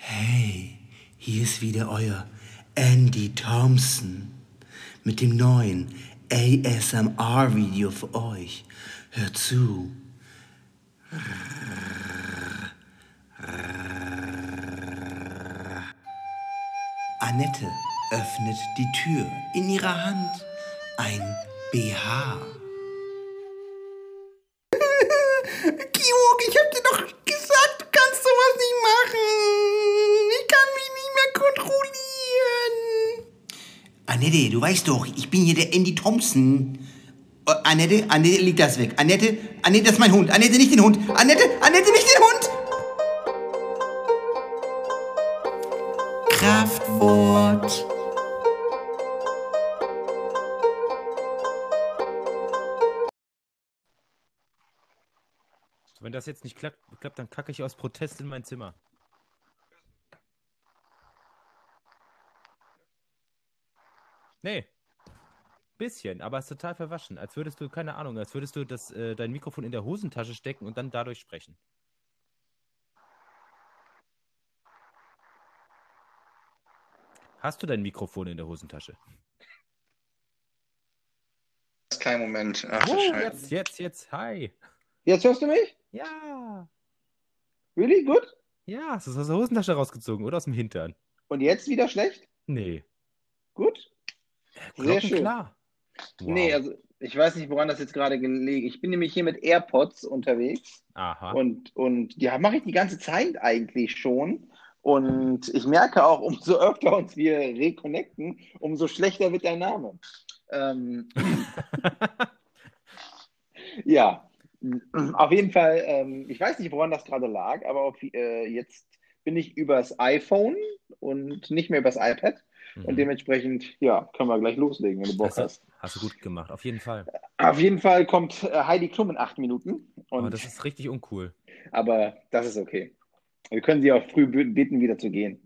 Hey, hier ist wieder euer Andy Thompson mit dem neuen ASMR-Video für euch. Hört zu. Annette öffnet die Tür. In ihrer Hand ein BH. Georg, ich hab dir doch gesagt, kannst sowas nicht machen. Ich kann mich nicht mehr kontrollieren. Annette, du weißt doch, ich bin hier der Andy Thompson. Oh, Annette, Annette, leg das weg. Annette, Annette, das ist mein Hund. Annette, nicht den Hund. Annette, Annette, nicht den Hund. Kraftwort. Das jetzt nicht klappt, klappt, dann kacke ich aus Protest in mein Zimmer. Nee. Bisschen, aber es ist total verwaschen. Als würdest du, keine Ahnung, als würdest du das, äh, dein Mikrofon in der Hosentasche stecken und dann dadurch sprechen. Hast du dein Mikrofon in der Hosentasche? Kein Moment. Ach, Oh, jetzt, jetzt, jetzt, hi. Jetzt hörst du mich? Ja. Really? Gut? Ja, hast du es aus der Hosentasche rausgezogen oder aus dem Hintern? Und jetzt wieder schlecht? Nee. Gut? Sehr schön. Klar. Wow. Nee, also ich weiß nicht, woran das jetzt gerade gelegen Ich bin nämlich hier mit AirPods unterwegs Aha. und, und die mache ich die ganze Zeit eigentlich schon. Und ich merke auch, umso öfter uns wir reconnecten, umso schlechter wird dein Name. Ähm, ja, auf jeden Fall, ähm, ich weiß nicht, woran das gerade lag, aber auf, äh, jetzt bin ich übers iPhone und nicht mehr übers iPad. Und Mhm. dementsprechend, ja, können wir gleich loslegen, wenn du Bock Hast du, hast. hast du gut gemacht, auf jeden Fall. Auf jeden Fall kommt äh, Heidi Klum in acht Minuten. Und, Aber das ist richtig uncool. aber das ist okay. Wir können sie auch früh bitten, wieder zu gehen.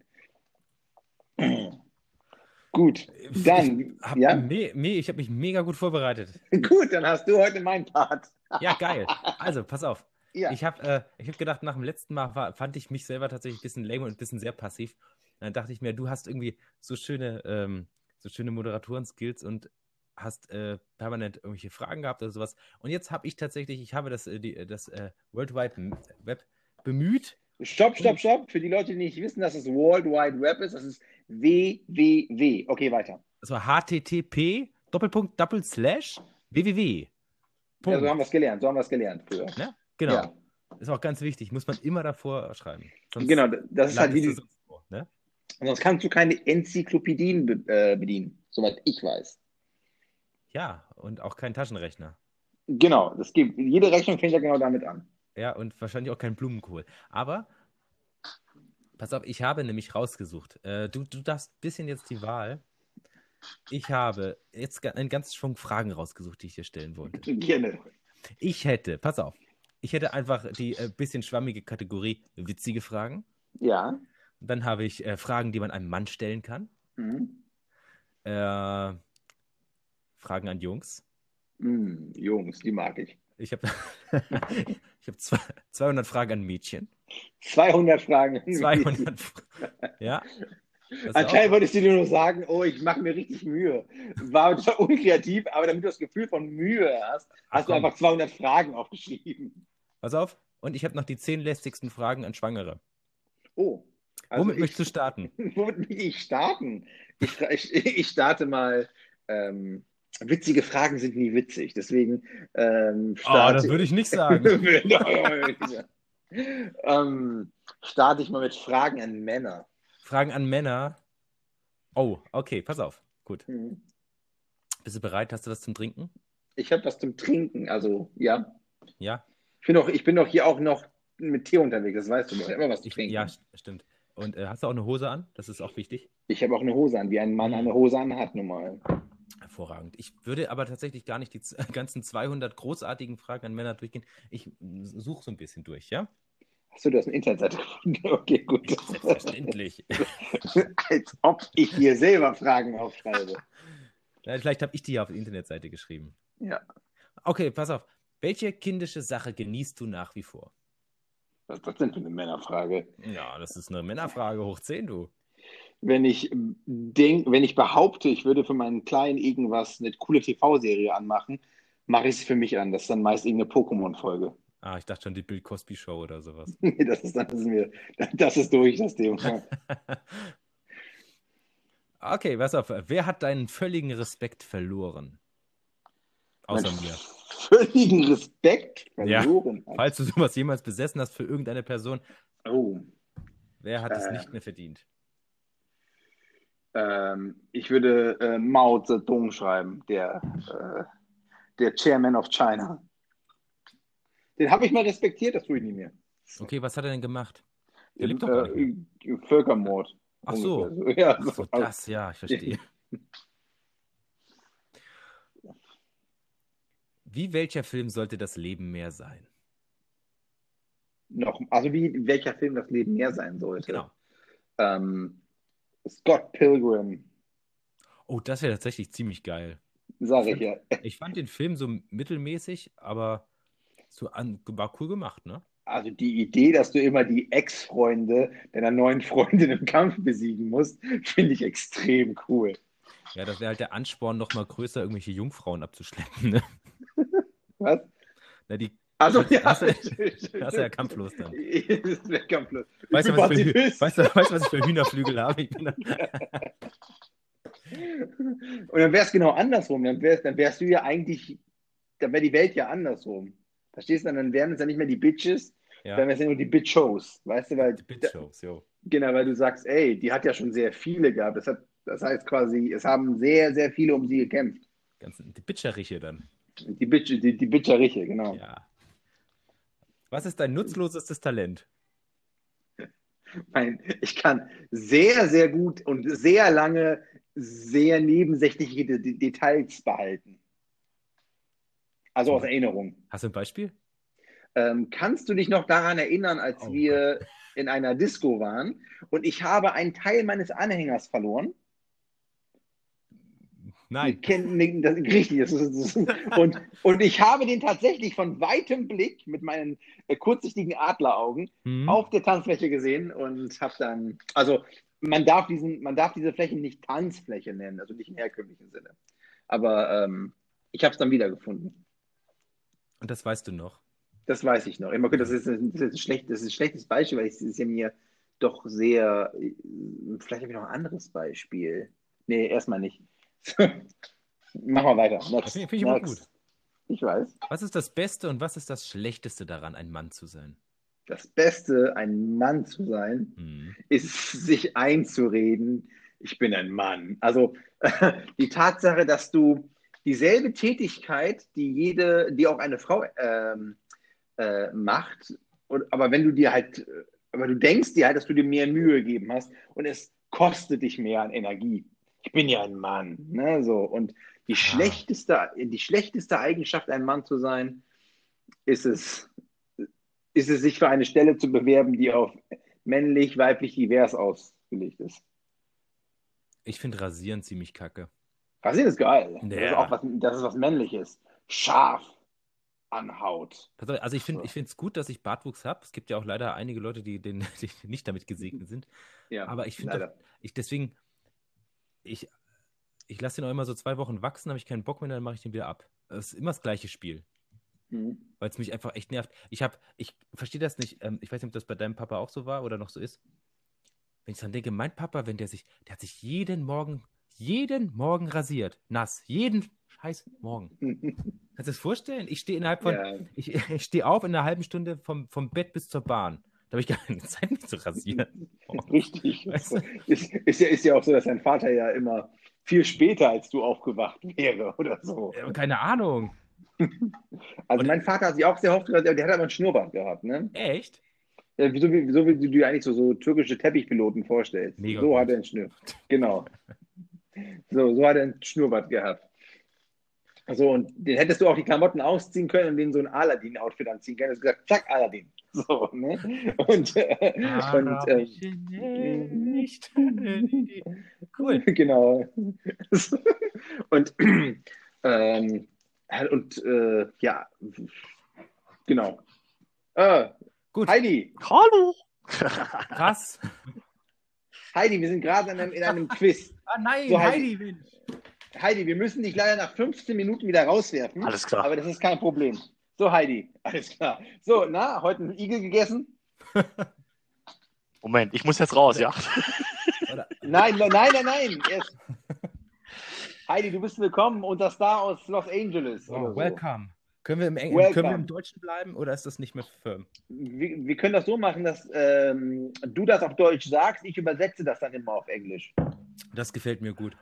Gut, dann, Ich hab, ja, me, me, ich habe mich mega gut vorbereitet. gut, dann hast du heute meinen Part. Ja, geil. Also, pass auf. Ja, Ich habe äh, ich hab gedacht, nach dem letzten Mal war, fand ich mich selber tatsächlich ein bisschen lame und ein bisschen sehr passiv. Dann dachte ich mir, du hast irgendwie so schöne, ähm, so schöne Moderatoren-Skills und hast äh, permanent irgendwelche Fragen gehabt oder sowas. Und jetzt habe ich tatsächlich, ich habe das, äh, die, das äh, World Wide Web bemüht. Stopp, stopp, stopp. Für die Leute, die nicht wissen, dass es World Wide Web ist, das ist WWW. Okay, weiter. Das war http Doppelpunkt Doppel Slash www. Ja, so haben Punkt. wir es gelernt. So haben wir es gelernt früher. Ne? Genau. Ja. Ist auch ganz wichtig. Muss man immer davor schreiben. Sonst Genau, das ist halt wie die, sonst wo, ne? sonst kannst du keine Enzyklopädien be äh, bedienen, soweit ich weiß. Ja, und auch kein Taschenrechner. Genau, das gibt, jede Rechnung fängt ja genau damit an. Ja, und wahrscheinlich auch kein Blumenkohl. Aber, pass auf, ich habe nämlich rausgesucht. Äh, du, du darfst ein bisschen jetzt die Wahl. Ich habe jetzt einen ganzen Schwung Fragen rausgesucht, die ich dir stellen wollte. Gerne. Ich hätte, pass auf, ich hätte einfach die äh, bisschen schwammige Kategorie witzige Fragen. Ja. Dann habe ich äh, Fragen, die man einem Mann stellen kann. Mhm. Äh, Fragen an Jungs. Mm, Jungs, die mag ich. Ich habe ich hab zwei- 200 Fragen an Mädchen. 200 Fragen. 200. Fra- Ja. Anscheinend wolltest du dir nur sagen, oh, ich mache mir richtig Mühe. War zwar unkreativ, aber damit du das Gefühl von Mühe hast, hast du komm. einfach 200 Fragen aufgeschrieben. pass auf. Und ich habe noch die 10 lästigsten Fragen an Schwangere. Oh. Also Womit ich, möchtest du starten? Womit möchte ich starten? Ich, ich, ich starte mal. Ähm, witzige Fragen sind nie witzig, deswegen ähm, Oh, das würde ich nicht sagen. ähm, starte ich mal mit Fragen an Männer. Fragen an Männer. Oh, okay, pass auf. Gut. Hm. Bist du bereit? Hast du was zum Trinken? Ich habe was zum Trinken, also ja. Ja? Ich bin doch, ich bin doch hier auch noch mit Tee unterwegs, das weißt du doch. Ich habe immer was zu Ich, trinken. ja, st- stimmt. Und äh, hast du auch eine Hose an? Das ist auch wichtig. Ich habe auch eine Hose an, wie ein Mann eine Hose an hat, normal. Hervorragend. Ich würde aber tatsächlich gar nicht die ganzen 200 großartigen Fragen an Männer durchgehen. Ich suche so ein bisschen durch, ja? Achso, du hast eine Internetseite gefunden. Okay, gut. Selbstverständlich. Als ob ich hier selber Fragen aufschreibe. Ja, Vielleicht habe ich die ja auf die Internetseite geschrieben. Ja. Okay, pass auf. Welche kindische Sache genießt du nach wie vor? Was ist das denn für eine Männerfrage? Ja, das ist eine Männerfrage hoch 10, du. Wenn ich denk, wenn ich behaupte, ich würde für meinen Kleinen irgendwas, eine coole TV-Serie anmachen, mache ich es für mich an. Das ist dann meist irgendeine Pokémon-Folge. Ah, ich dachte schon die Bill Cosby Show oder sowas. Nee, das ist, das ist mir, das ist durch, das Thema. okay, pass auf. Wer hat deinen völligen Respekt verloren? Außer Mein mir. Völligen Respekt Ja. verloren. Falls du sowas jemals besessen hast für irgendeine Person, Oh. wer hat es Äh. nicht mehr verdient? Ähm, ich würde äh, Mao Zedong schreiben, der, äh, der Chairman of China. Den habe ich mal respektiert, das tue ich nie mehr. Okay, was hat er denn gemacht? Der lebt doch äh, Völkermord. Ach so. Ungefähr Ja, Ach so, das, ja, ich verstehe. Wie welcher Film sollte das Leben mehr sein? noch, also wie welcher Film das Leben mehr sein sollte. Genau. Ähm, Scott Pilgrim, Oh, das wäre tatsächlich ziemlich geil. sage ich ja. Ich fand den Film so mittelmäßig, aber so an, war cool gemacht, ne? Also die Idee, dass du immer die Ex-Freunde deiner neuen Freundin im Kampf besiegen musst, finde ich extrem cool. Ja, das wäre halt der Ansporn, noch mal größer irgendwelche Jungfrauen abzuschleppen, ne? Was? Na, die, Also ja, du- hast du ja kampflos dann. Das wäre kampflos. Ich weißt, du, was ich für, weißt, du, weißt was ich für Hühnerflügel habe? Ich bin da, Und dann wäre es genau andersrum. Dann wärst, dann wärst du ja eigentlich, dann wäre die Welt ja andersrum. Verstehst du? Dann wären es ja nicht mehr die Bitches, ja, dann wären es ja nur die Bitch-Shows. Weißt du, weil die Bit-Shows, jo. Genau, weil du sagst, ey, die hat ja schon sehr viele gehabt. Das, hat, das heißt quasi, es haben sehr, sehr viele um sie gekämpft. Ganz, die Bitcheriche dann. Die, Bitch, die, die Bitcheriche, genau. Ja. Was ist dein nutzlosestes Talent? Ich kann sehr, sehr gut und sehr lange sehr nebensächliche De De Details behalten. Also aus Erinnerung. Hast du ein Beispiel? Ähm, kannst du dich noch daran erinnern, als Oh wir in einer Disco waren und ich habe einen Teil meines Anhängers verloren? Nein. Kennt- das, richtig. Das ist, das und, und ich habe den tatsächlich von weitem Blick mit meinen äh, kurzsichtigen Adleraugen Hm? auf der Tanzfläche gesehen und habe dann, also man darf, diesen, man darf diese Fläche nicht Tanzfläche nennen, also nicht im herkömmlichen Sinne. Aber ähm, ich habe es dann wiedergefunden. Und das weißt du noch. Das weiß ich noch. Immer gut, das ist, das ist, ein, schlecht, das ist ein schlechtes Beispiel, weil es ist ja mir doch sehr. Vielleicht habe ich noch ein anderes Beispiel. Nee, erstmal nicht. Mach mal weiter. Next. Das finde find ich Next. gut. Ich weiß. Was ist das Beste und was ist das Schlechteste daran, ein Mann zu sein? Das Beste, ein Mann zu sein, Hm. ist, sich einzureden, ich bin ein Mann. Also die Tatsache, dass du dieselbe Tätigkeit, die jede, die auch eine Frau ähm, äh, macht, und, aber wenn du dir halt, aber du denkst dir halt, dass du dir mehr Mühe gegeben hast und es kostet dich mehr an Energie. Ich bin ja ein Mann, ne? So und die schlechteste, die schlechteste Eigenschaft, ein Mann zu sein, ist es, ist es, sich für eine Stelle zu bewerben, die auf männlich, weiblich, divers ausgelegt ist. Ich finde Rasieren ziemlich kacke. Rasieren ist geil. Das, ist Ja. auch was, das ist was Männliches. Scharf an Haut. Also ich finde es gut, dass ich Bartwuchs habe. Es gibt ja auch leider einige Leute, die, den, die nicht damit gesegnet sind. Ja, Aber ich finde, deswegen, ich, ich lasse den auch immer so zwei Wochen wachsen, habe ich keinen Bock mehr, dann mache ich den wieder ab. Das ist immer das gleiche Spiel, Mhm. weil es mich einfach echt nervt. Ich habe, ich verstehe das nicht. Ähm, ich weiß nicht, ob das bei deinem Papa auch so war oder noch so ist. Wenn ich dran denke, mein Papa, wenn der sich, der hat sich jeden Morgen, jeden Morgen rasiert, nass, jeden scheiß Morgen. Kannst du das vorstellen? Ich stehe innerhalb von, ja. ich, ich stehe auf in einer halben Stunde vom, vom Bett bis zur Bahn. Da habe ich gar keine Zeit, mich zu rasieren. Richtig. Weißt du? Ist, ist, ja, ist ja auch so, dass dein Vater ja immer viel später als du aufgewacht wäre oder so. Ja, Keine Ahnung. Also Und- mein Vater hat sich auch sehr oft rasiert, der hat aber ein Schnurrbart gehabt, ne? Echt? Ja, so, wie, so wie du dir eigentlich so, so türkische Teppichpiloten vorstellst. Mega so gut. hat er einen Schnurr. Genau. So, so hat er einen Schnurrbart gehabt. So, und den hättest du auch die Klamotten ausziehen können und den so ein Aladdin-Outfit anziehen können. Du hast gesagt, zack, Aladdin. So, ne? Und, äh, und ähm, nicht. Cool. genau. Und, ähm, und äh, ja, genau. Äh, Gut, Heidi, Hallo. krass. Heidi, wir sind gerade in einem, in einem Quiz. Ah nein, So, Heidi. Heidi. Heidi, wir müssen dich leider nach 15 Minuten wieder rauswerfen. Alles klar. Aber das ist kein Problem. So, Heidi, alles klar. So, na, heute einen Igel gegessen? Moment, ich muss jetzt raus, ja. Nein, nein, nein, nein, nein. Erst. Heidi, du bist willkommen unter Star aus Los Angeles. oh, so. welcome. Können wir, im Eng Welcome. können wir im Deutschen bleiben oder ist das nicht mehr firm? Wir, wir können das so machen, dass ähm, du das auf Deutsch sagst, ich übersetze das dann immer auf Englisch. Das gefällt mir gut.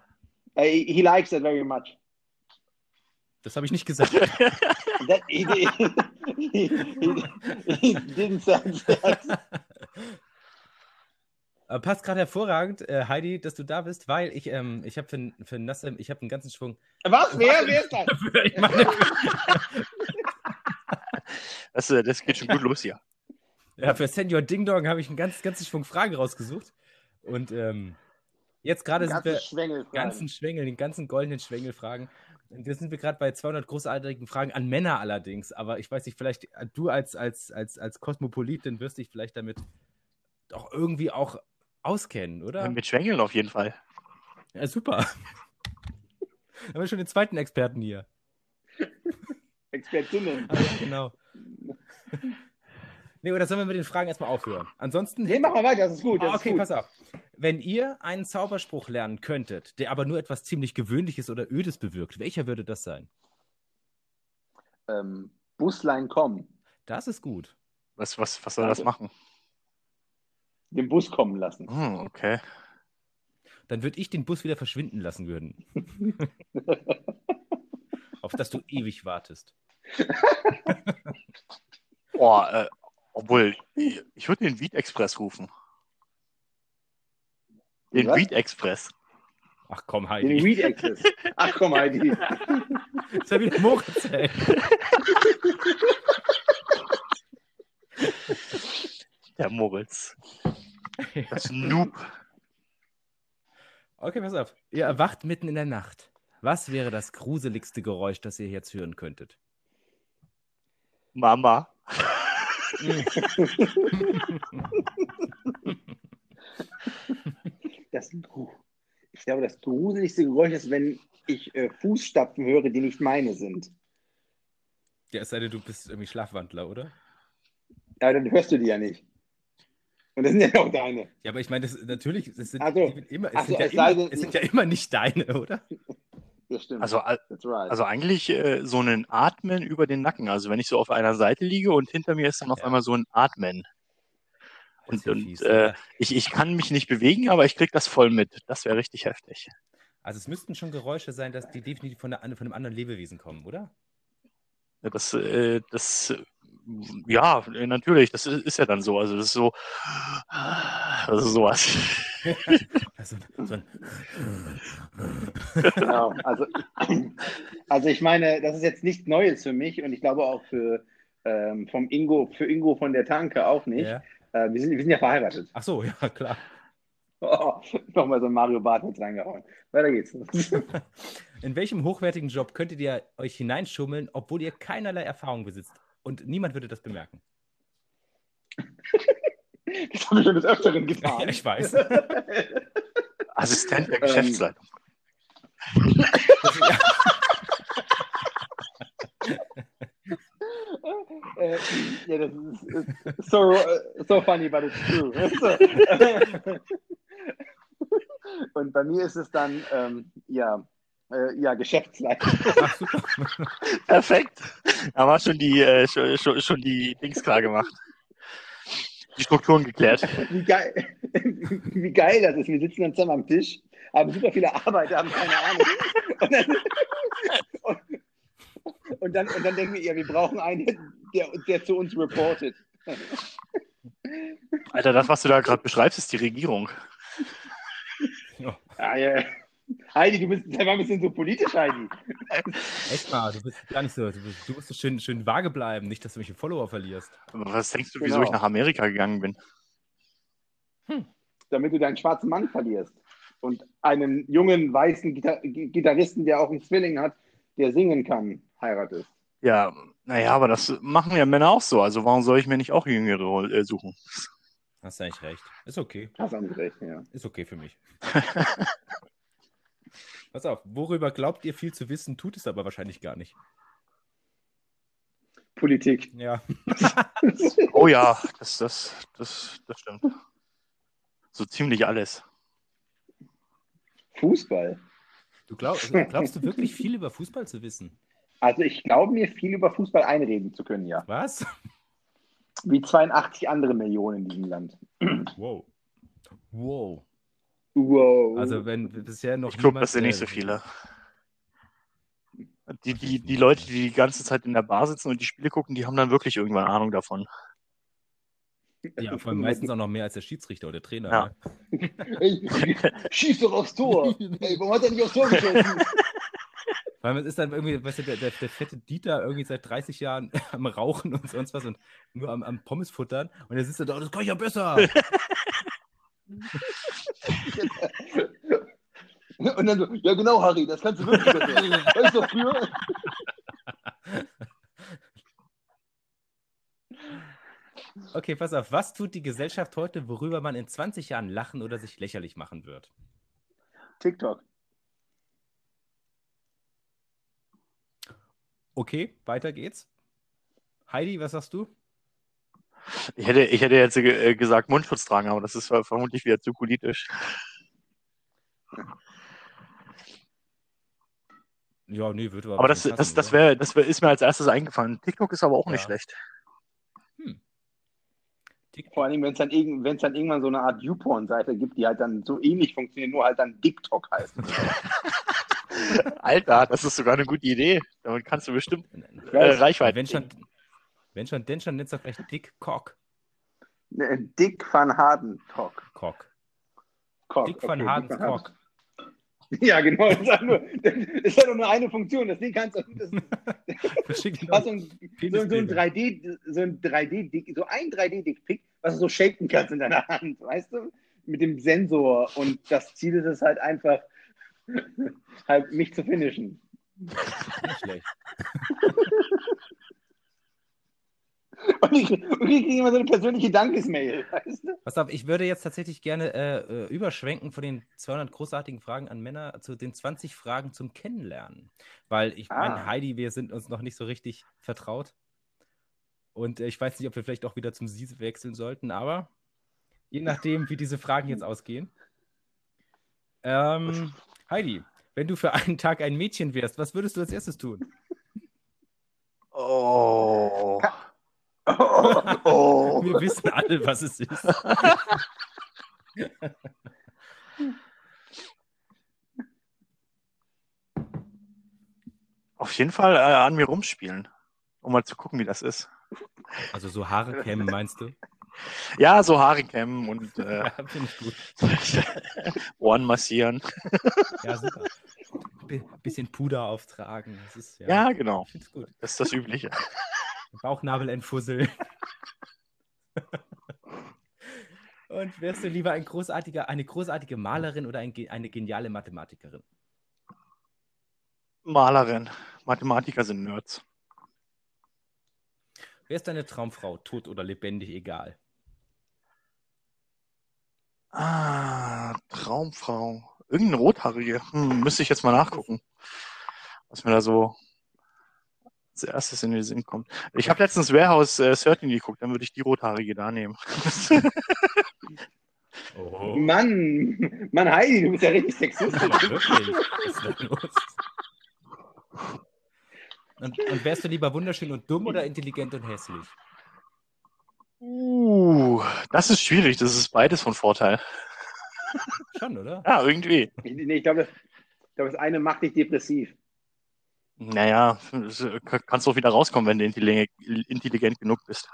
Uh, he likes it very much. Das habe ich nicht gesagt. That, he, he, he, he didn't say that. Aber passt gerade hervorragend, äh, Heidi, dass du da bist, weil ich, ähm, ich habe für, für Nassim, ich habe einen ganzen Schwung. Was? Wer? Wer ist das? ich meine, Das, äh, das geht schon gut los hier. ja, für Senior Ding Dong habe ich einen ganz, ganzen Schwung Fragen rausgesucht. Und ähm, jetzt gerade sind wir Ganze Schwengel. ganzen Schwengel, den ganzen goldenen Schwengelfragen. Und jetzt sind wir gerade bei 200 großartigen Fragen an Männer allerdings. Aber ich weiß nicht, vielleicht äh, du als, als, als, als Kosmopolitin wirst dich vielleicht damit doch irgendwie auch auskennen, oder? Mit Schwängeln auf jeden Fall. Ja, super. Haben wir schon den zweiten Experten hier. Expertinnen. Ah, genau. Nee, oder sollen wir mit den Fragen erstmal aufhören? Ansonsten. Nee, mach mal weiter, das ist gut. Das Ah, okay, ist gut. pass auf. Wenn ihr einen Zauberspruch lernen könntet, der aber nur etwas ziemlich Gewöhnliches oder Ödes bewirkt, welcher würde das sein? Ähm, Buslein kommen. Das ist gut. Was, was, was soll das machen? Den Bus kommen lassen. Hm, okay. Dann würde ich den Bus wieder verschwinden lassen würden. Auf das du ewig wartest. Boah, äh, obwohl, ich, würde den Weed Express rufen. Den Was? Weed Express. Ach komm, Den Heidi. Weed Access. Ach komm, Heidi. Das ist ja wieder Moritz, ey. Der Moritz. Das Noob. Okay, pass auf. Ihr erwacht mitten in der Nacht. Was wäre das gruseligste Geräusch, das ihr jetzt hören könntet? Mama. Das, ich glaube, das gruseligste Geräusch ist, wenn ich äh, Fußstapfen höre, die nicht meine sind. Ja, es sei denn, du bist irgendwie Schlafwandler, oder? Ja, dann hörst du die ja nicht. Und das sind ja auch deine. Ja, aber ich meine, das, natürlich, es sind, Ach so. die sind immer, es, Ach so, sind ja immer, denn- es sind ja immer nicht deine, oder? Das stimmt. Also, right. also eigentlich äh, so ein Atmen über den Nacken. Also wenn ich so auf einer Seite liege und hinter mir ist dann auf Ja. einmal so ein Atmen. Und, ja und fies, äh, ja. ich, ich kann mich nicht bewegen, aber ich krieg das voll mit. Das wäre richtig heftig. Also es müssten schon Geräusche sein, dass die definitiv von, der, von einem anderen Lebewesen kommen, oder? Ja, Das, äh, das, ja, natürlich, das ist, ist ja dann so. Also das ist so, das ist sowas. Also, Genau. Also, also ich meine, das ist jetzt nichts Neues für mich und ich glaube auch für, ähm, vom Ingo, für Ingo von der Tanke auch nicht. ja. Äh, wir, sind, wir sind ja verheiratet. Ach so, ja, klar. Oh, Nochmal so ein Mario Barth jetzt reingehauen. Weiter geht's. In welchem hochwertigen Job könntet ihr euch hineinschummeln, obwohl ihr keinerlei Erfahrung besitzt? Und niemand würde das bemerken. Das habe ich schon des Öfteren Ja, getan. ich weiß. Assistent der Ähm, Geschäftsleitung. Äh, ja, das ist, ist so, äh, so funny, but it's true. Und bei mir ist es dann, ähm, ja, äh, ja, Geschäftsleitung. Perfekt. Da war schon die, äh, schon, schon, schon die Dings klar gemacht. Die Strukturen geklärt. Wie geil, wie geil das ist. Wir sitzen dann zusammen am Tisch, haben super viele Arbeit, haben keine Ahnung. Und dann, und, und dann, und dann denken wir, ja, wir brauchen einen, der, der zu uns reportet. Alter, das, was du da gerade beschreibst, ist die Regierung. Ah, ja. Heidi, du bist, mal ein bisschen so politisch, Heidi. Echt mal, du bist gar nicht so. Du, bist, du musst so schön, schön vage bleiben, nicht, dass du mich Follower verlierst. Was denkst du, wieso Genau. ich nach Amerika gegangen bin? damit du deinen schwarzen Mann verlierst und einen jungen weißen Gitar Gitarristen, der auch einen Zwilling hat, der singen kann, heiratest. Ja, naja, aber das machen ja Männer auch so. Also warum soll ich mir nicht auch Jüngere äh, suchen? Hast du eigentlich recht. Ist okay. Hast du recht, ja. Ist okay für mich. Pass auf, worüber glaubt ihr viel zu wissen, tut es aber wahrscheinlich gar nicht. Politik. Ja. Oh ja, das, das, das, das stimmt. So ziemlich alles. Fußball. Du glaub, glaubst du wirklich viel über Fußball zu wissen? Also ich glaube mir viel über Fußball einreden zu können, ja. Was? Wie 82 andere Millionen in diesem Land. Wow. Wow. Wow. Also wenn bisher noch Ich glaube, das sind nicht so viele. Die, die, die Leute, die die ganze Zeit in der Bar sitzen und die Spiele gucken, die haben dann wirklich irgendwann Ahnung davon. Ja, vor allem meistens auch noch mehr als der Schiedsrichter oder der Trainer. Ja. Ne? Ey, schieß doch aufs Tor. Ey, warum hat er nicht aufs Tor geschossen? Weil es ist dann irgendwie, weißt du, der, der, der fette Dieter irgendwie seit 30 Jahren am Rauchen und sonst was und nur am, am Pommes futtern und der sitzt da, oh, das kann ich ja besser. Und dann so, ja genau, Harry, das kannst du wirklich besser. Weißt du, früher? Okay, pass auf. Was tut die Gesellschaft heute, worüber man in 20 Jahren lachen oder sich lächerlich machen wird? TikTok. Okay, weiter geht's. Heidi, was sagst du? Ich hätte, ich hätte jetzt äh, gesagt Mundschutz tragen, aber das ist vermutlich wieder zu politisch. Ja, nee, würde Aber das, das, das, wär, das wär, ist mir als erstes eingefallen. TikTok ist aber auch nicht Ja. schlecht. Vor allem, wenn es dann, irgend- wenn's dann irgendwann so eine Art YouPorn-Seite gibt, die halt dann so ähnlich funktioniert, nur halt dann TikTok heißt. Alter, das ist sogar eine gute Idee. Damit kannst du bestimmt äh. Reichweite. Wenn schon, wenn schon, denn schon, nennst du gleich Dick Cock. Dick van Harden Talk. Cock. Cock. Dick van okay, Harden Dick van Harden. Cock. Ja, genau. Das ist, halt nur, das halt nur eine Funktion. Das Ding kannst du. Das, du hast so ein, so, so ein Penisbilder. 3D, so ein 3D, so ein 3D-Dickpick, was du so shaken kannst in deiner Hand, weißt du? Mit dem Sensor. Und das Ziel ist es halt einfach, halt mich zu finishen. Nicht schlecht. Und ich, und ich kriege immer so eine persönliche Dankesmail, weißt du? Pass auf, ich würde jetzt tatsächlich gerne äh, äh, überschwenken von den 200 großartigen Fragen an Männer zu den 20 Fragen zum Kennenlernen. Weil ich Ah. meine, Heidi, wir sind uns noch nicht so richtig vertraut. Und äh, ich weiß nicht, ob wir vielleicht auch wieder zum Sie wechseln sollten, aber je nachdem, wie diese Fragen jetzt ausgehen. Ähm, Heidi, wenn du für einen Tag ein Mädchen wärst, was würdest du als erstes tun? Oh. Oh, oh. Wir wissen alle, was es ist. Auf jeden Fall äh, an mir rumspielen, um mal zu gucken, wie das ist. Also so Haare kämen, meinst du? Ja, so Haare kämmen und äh, Ja, finde ich gut. Ohren massieren. Ja, super. B bisschen Puder auftragen. Ist, ja, Ja, genau. Das ist das Übliche. Bauchnabel entfusseln. Und wärst du lieber ein großartiger, eine großartige Malerin oder ein, eine geniale Mathematikerin? Malerin. Mathematiker sind Nerds. Wer ist deine Traumfrau? Tot oder lebendig, egal. Ah, Traumfrau. Irgendeine Rothaarige. Hm, müsste ich jetzt mal nachgucken. Was mir da so als erstes in den Sinn kommt. Ich habe letztens Warehouse äh, 13 geguckt, dann würde ich die Rothaarige da nehmen. Oh. Mann, Mann, Heidi, du bist ja richtig sexistisch. Und, und wärst du lieber wunderschön und dumm oder intelligent und hässlich? uh, das ist schwierig. Das ist beides von Vorteil. Schon, oder? Ja, irgendwie. Ich, nee, ich glaube, das, ich glaube, das eine macht dich depressiv. Naja, äh, kannst du auch wieder rauskommen, wenn du intelligent, genug bist.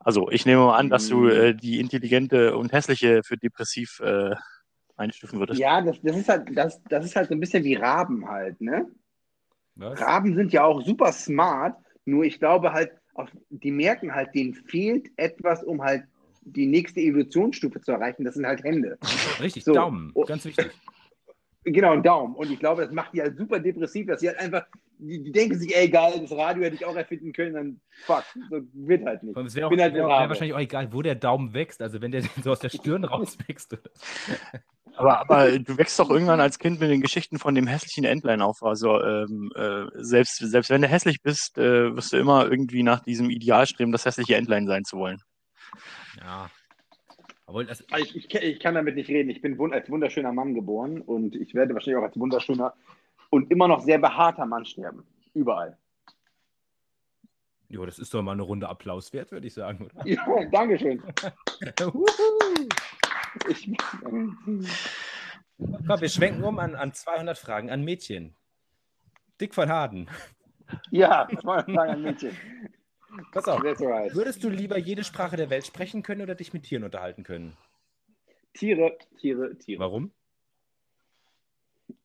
Also, ich nehme mal an, dass du äh, die intelligente und hässliche für depressiv äh, einstufen würdest. Ja, das, das, ist halt, das, das ist halt so ein bisschen wie Raben halt, ne? Was? Raben sind ja auch super smart, nur ich glaube halt, auf, die merken halt, denen fehlt etwas, um halt die nächste Evolutionsstufe zu erreichen. Das sind halt Hände. Richtig, So. Daumen. Oh. Ganz wichtig. Genau, ein Daumen. Und ich glaube, das macht die halt super depressiv, dass sie halt einfach die, die denken sich, ey, geil, das Radio hätte ich auch erfinden können, dann fuck, so wird halt nicht. Allem, Es wäre bin halt wär, wahrscheinlich auch egal, wo der Daumen wächst. Also wenn der so aus der Stirn rauswächst. Aber, aber du wächst doch irgendwann als Kind mit den Geschichten von dem hässlichen Entlein auf. Also ähm, äh, selbst, selbst wenn du hässlich bist, äh, wirst du immer irgendwie nach diesem Ideal streben, das hässliche Entlein sein zu wollen. Ja. Aber das, Also Ich, ich, ich kann damit nicht reden. Ich bin als wunderschöner Mann geboren und ich werde wahrscheinlich auch als wunderschöner und immer noch sehr behaarter Mann sterben. Überall. jo, das ist doch mal eine Runde Applaus wert, würde ich sagen, oder? Ja, Dankeschön. Ich, Komm, wir schwenken um an, an 200 Fragen an Mädchen. Dick von Harden. ja, das war eine Frage an Mädchen. Pass auf. Right. Würdest du lieber jede Sprache der Welt sprechen können oder dich mit Tieren unterhalten können? Tiere, Tiere, Tiere. Warum?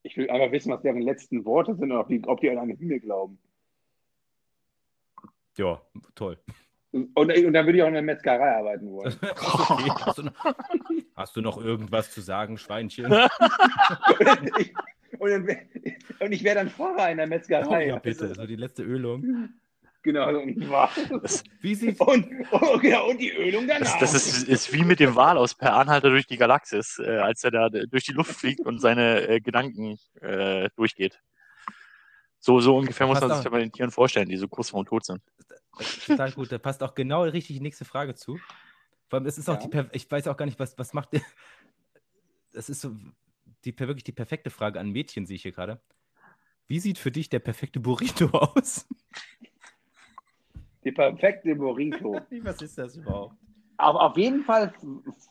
Ich will einfach wissen, was deren letzten Worte sind und ob die, ob die an einen Himmel glauben. Ja, toll. Und, und dann würde ich auch in der Metzgerei arbeiten wollen. Okay. Hast, du noch, hast du noch irgendwas zu sagen, Schweinchen? ich, und, dann wär, und ich wäre dann Fahrer in der Metzgerei. ja, bitte. So die letzte Ölung. Genau. Und, war- Das, Wie sieht. und, oh, genau, und die Ölung danach. das, das ist, ist wie mit dem Wal aus Per Anhalter durch die Galaxis, äh, als er da durch die Luft fliegt und seine äh, Gedanken äh, durchgeht. So, so ungefähr muss man sich bei den Tieren vorstellen, die so kurz vorm Tod sind. Total gut. Da passt auch genau richtig die nächste Frage zu. Vor allem, es ist auch Ja. die. Per ich weiß auch gar nicht, was, was macht. Das ist so die, wirklich die perfekte Frage an Mädchen, sehe ich hier gerade. Wie sieht für dich der perfekte Burrito aus? Die perfekte Burrito. Was ist das überhaupt? Auf, auf jeden Fall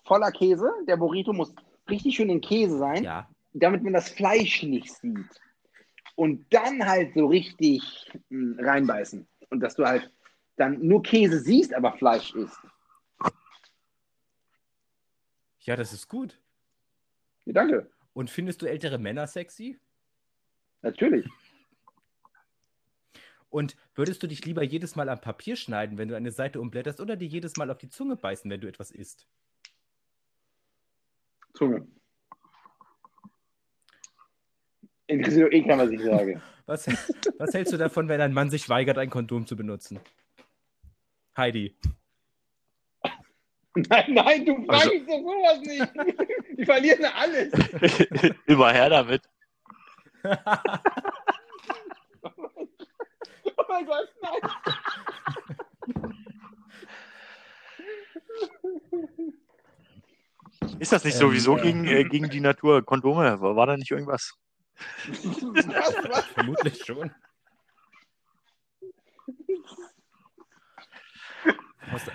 voller Käse. Der Burrito muss richtig schön in Käse sein, Ja, damit man das Fleisch nicht sieht. Und dann halt so richtig mh, reinbeißen. Und dass du halt dann nur Käse siehst, aber Fleisch isst. ja, das ist gut. Ja, danke. Und findest du ältere Männer sexy? Natürlich. Und würdest du dich lieber jedes Mal am Papier schneiden, wenn du eine Seite umblätterst, oder dir jedes Mal auf die Zunge beißen, wenn du etwas isst? Zunge. Interessiert doch eh keiner, was ich sage. Was, was hältst du davon, wenn ein Mann sich weigert, ein Kondom zu benutzen? Heidi. Nein, nein, du fragst Also- doch sowas nicht. Die verlieren alles. Immer her damit. Oh mein Gott, nein. Ist das nicht Ähm, sowieso ja. gegen, äh, gegen die Natur? Kondome, war, war da nicht irgendwas? Was, was? Vermutlich schon.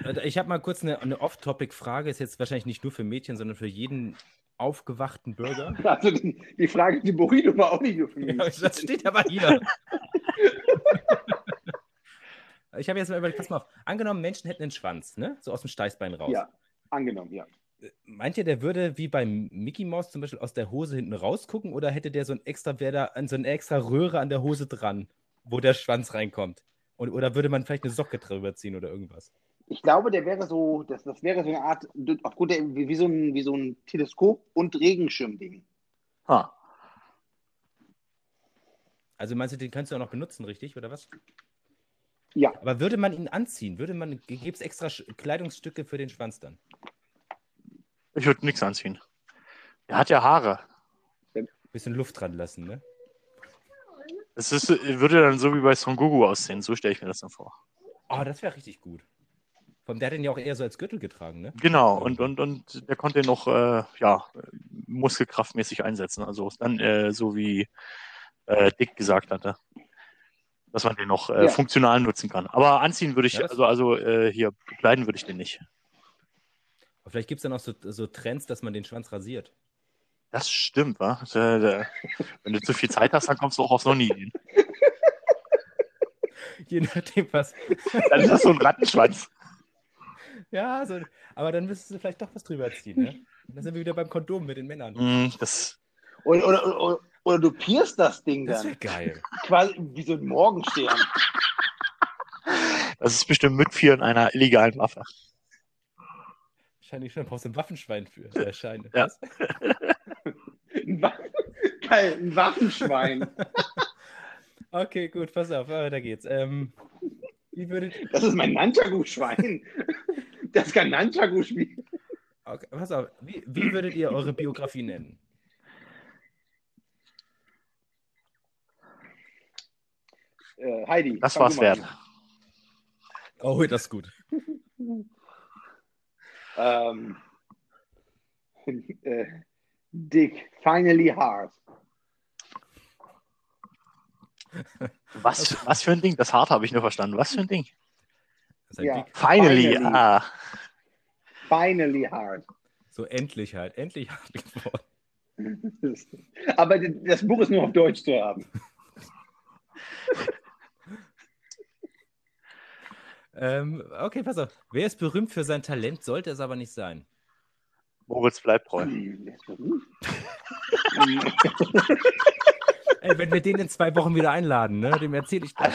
Äh, Ich habe mal kurz eine, eine Off-Topic-Frage, ist jetzt wahrscheinlich nicht nur für Mädchen, sondern für jeden aufgewachten Bürger. Also die, die Frage, die Burrito war auch nicht nur für mich. Ja, das steht aber hier. Ich habe jetzt mal überlegt, pass mal auf. Angenommen, Menschen hätten einen Schwanz, ne? So aus dem Steißbein raus. Ja, angenommen, ja. Meint ihr, der würde wie beim Mickey Mouse zum Beispiel aus der Hose hinten rausgucken oder hätte der so ein extra, wäre da so eine extra Röhre an der Hose dran, wo der Schwanz reinkommt? Und, oder würde man vielleicht eine Socke drüber ziehen oder irgendwas? Ich glaube, der wäre so, das, das wäre so eine Art, aufgrund der, wie, wie, so ein, wie so ein Teleskop- und Regenschirmding. Ah, Also meinst du, den kannst du auch noch benutzen, richtig? Oder was? Ja, Aber würde man ihn anziehen? Würde man, gäbe es extra Kleidungsstücke für den Schwanz dann? ich würde nichts anziehen. Er hat ja Haare. Bisschen Luft dran lassen, ne? Es ist, würde dann so wie bei Son Goku aussehen. So stelle ich mir das dann vor. Oh, das wäre richtig gut. Vom der hat den ja auch eher so als Gürtel getragen, ne? Genau, und, und, und der konnte ihn noch äh, ja, muskelkraftmäßig einsetzen. Also dann äh, so wie äh, Dick gesagt hatte. Dass man den noch äh, Ja. funktional nutzen kann. Aber anziehen würde ich, Ja, also, also äh, hier bekleiden würde ich den nicht. Aber vielleicht gibt es dann auch so, so Trends, dass man den Schwanz rasiert. Das stimmt, wa? Äh, wenn du zu viel Zeit hast, dann kommst du auch auf so eine Idee. Je nachdem, was. Dann ist das so ein Rattenschwanz. Ja, so, aber dann müsstest du vielleicht doch was drüber ziehen, ne? Und Dann sind wir wieder beim Kondom mit den Männern. Mm, Das, oder, oder, oder, oder du pierst das Ding Das dann. wäre geil. Quasi wie so ein Morgenstern. das ist bestimmt Mitführen einer illegalen Waffe. Wahrscheinlich schon, brauchst du ein Waffenschwein für. Der Scheine. Ja. Was? Ein, Wa Geil, ein Waffenschwein. Okay, gut, pass auf, weiter geht's. Ähm, wie würdet, Das ist mein Nunchaku-Schwein. Das kann Nunchaku spielen. okay, pass auf, wie, wie würdet ihr eure Biografie nennen? Äh, Heidi. Das war's wert. Oh, das ist gut. Ähm, äh, Dick, finally hard. Was, was für ein Ding? Das hart habe ich nur verstanden. Was für ein Ding? Ein Ja. Finally. Finally. Ah, Finally hard. So endlich halt, endlich hart geworden. Aber das Buch ist nur auf Deutsch zu haben. Ähm, okay, pass auf. Wer ist berühmt für sein Talent, sollte es aber nicht sein? Moritz bleibt treu. Ey, wenn wir den in zwei Wochen wieder einladen, ne, dem erzähle ich das.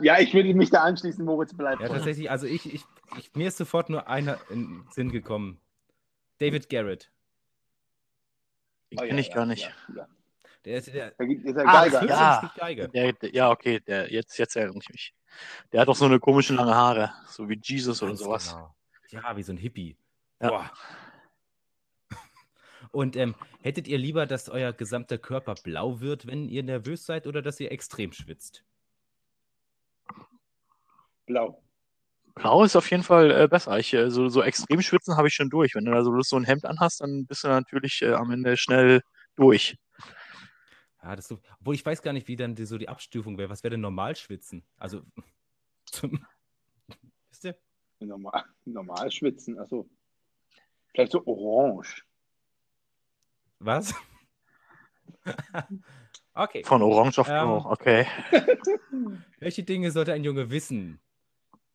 ja, ich würde mich da anschließen, Moritz bleibt. Ja, tatsächlich, also ich, ich, ich, mir ist sofort nur einer in den Sinn gekommen. David Garrett. Den Oh, kenne ich gar nicht. Ja, ja. Der ist der, Da gibt- ist er Ah, Geiger. der ja. spielt Geige. Der, der, ja, okay, der, jetzt, jetzt erinnere ich mich. Der hat doch so eine komische lange Haare, so wie Jesus oder Ganz sowas. genau. Ja, wie so ein Hippie. Ja. Boah. Und ähm, hättet ihr lieber, dass euer gesamter Körper blau wird, wenn ihr nervös seid, oder dass ihr extrem schwitzt? Blau. Blau ist auf jeden Fall äh, besser. Ich, äh, so, so extrem schwitzen habe ich schon durch. Wenn du da so, so ein Hemd anhast, dann bist du natürlich äh, am Ende schnell durch. Ja, das so, obwohl ich weiß gar nicht, wie dann die, so die Abstufung wäre. Was wäre denn normal schwitzen? Also, zum, wisst ihr? Normal, normal schwitzen. Achso. Vielleicht so orange. Was? okay. Von Orange auf Ähm. Blau. Okay. Welche Dinge sollte ein Junge wissen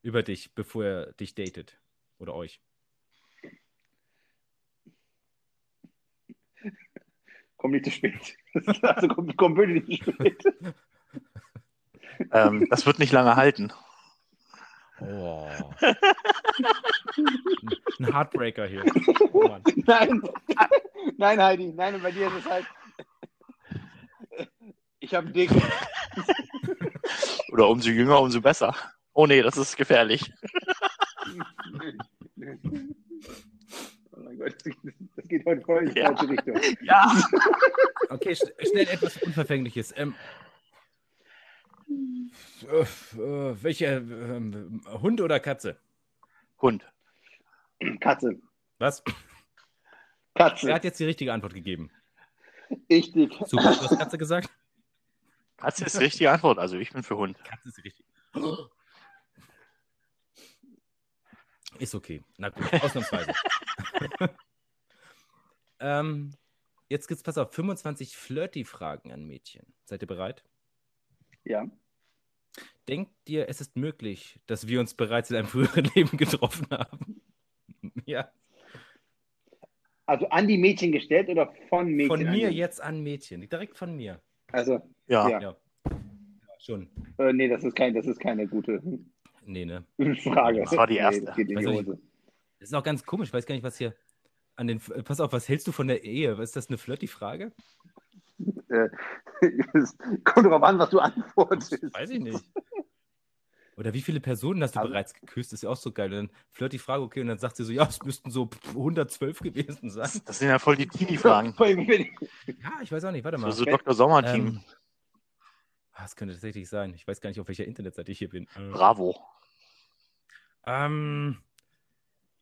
über dich, bevor er dich datet? Oder euch? Komm nicht zu spät. Also komm, komm bitte nicht zu spät. ähm, das wird nicht lange halten. Oh. Ein Heartbreaker hier. Oh. Nein. Nein, Heidi. Nein, und bei dir ist es halt. Ich habe dick. Oder umso jünger, umso besser. Oh nee, das ist gefährlich. Das geht heute voll in die Ja. falsche Richtung. Ja. Okay, sch schnell etwas Unverfängliches. Ähm, äh, äh, welche ähm, Hund oder Katze? Hund. Katze. Was? Katze. Wer hat jetzt die richtige Antwort gegeben? Ich dick. Super, du hast Katze gesagt? Katze ist die richtige Antwort. Also ich bin für Hund. Katze ist richtig. Ist okay. Na gut, ausnahmsweise. ähm, jetzt gibt's, pass auf, 25 Flirty-Fragen an Mädchen. Seid ihr bereit? Ja. Denkt ihr, es ist möglich, dass wir uns bereits in einem früheren Leben getroffen haben? ja. Also an die Mädchen gestellt oder von Mädchen? Von an mir die- jetzt an Mädchen. Direkt von mir. Also, Ja. Ja. Ja. ja schon. äh, nee, das ist, kein, das ist keine gute Nee, ne? Frage. Das war die erste. Nee, das. Das ist auch ganz komisch. Ich weiß gar nicht, was hier an den. Pass auf, was hältst du von der Ehe? Ist das eine Flirty-Frage? Äh, kommt darauf an, was du antwortest. Weiß ich nicht. Oder wie viele Personen hast du Also- bereits geküsst? ist ja auch so geil. Und dann flirt die Frage, okay, und dann sagt sie so, ja, es müssten so 112 gewesen sein. Das, das sind ja voll die Teenie-Fragen. Ja, ich weiß auch nicht, warte So, mal. so Dr. Sommer-Team. Ähm, ah, das könnte tatsächlich sein. Ich weiß gar nicht, auf welcher Internetseite ich hier bin. Äh, Bravo. Ähm,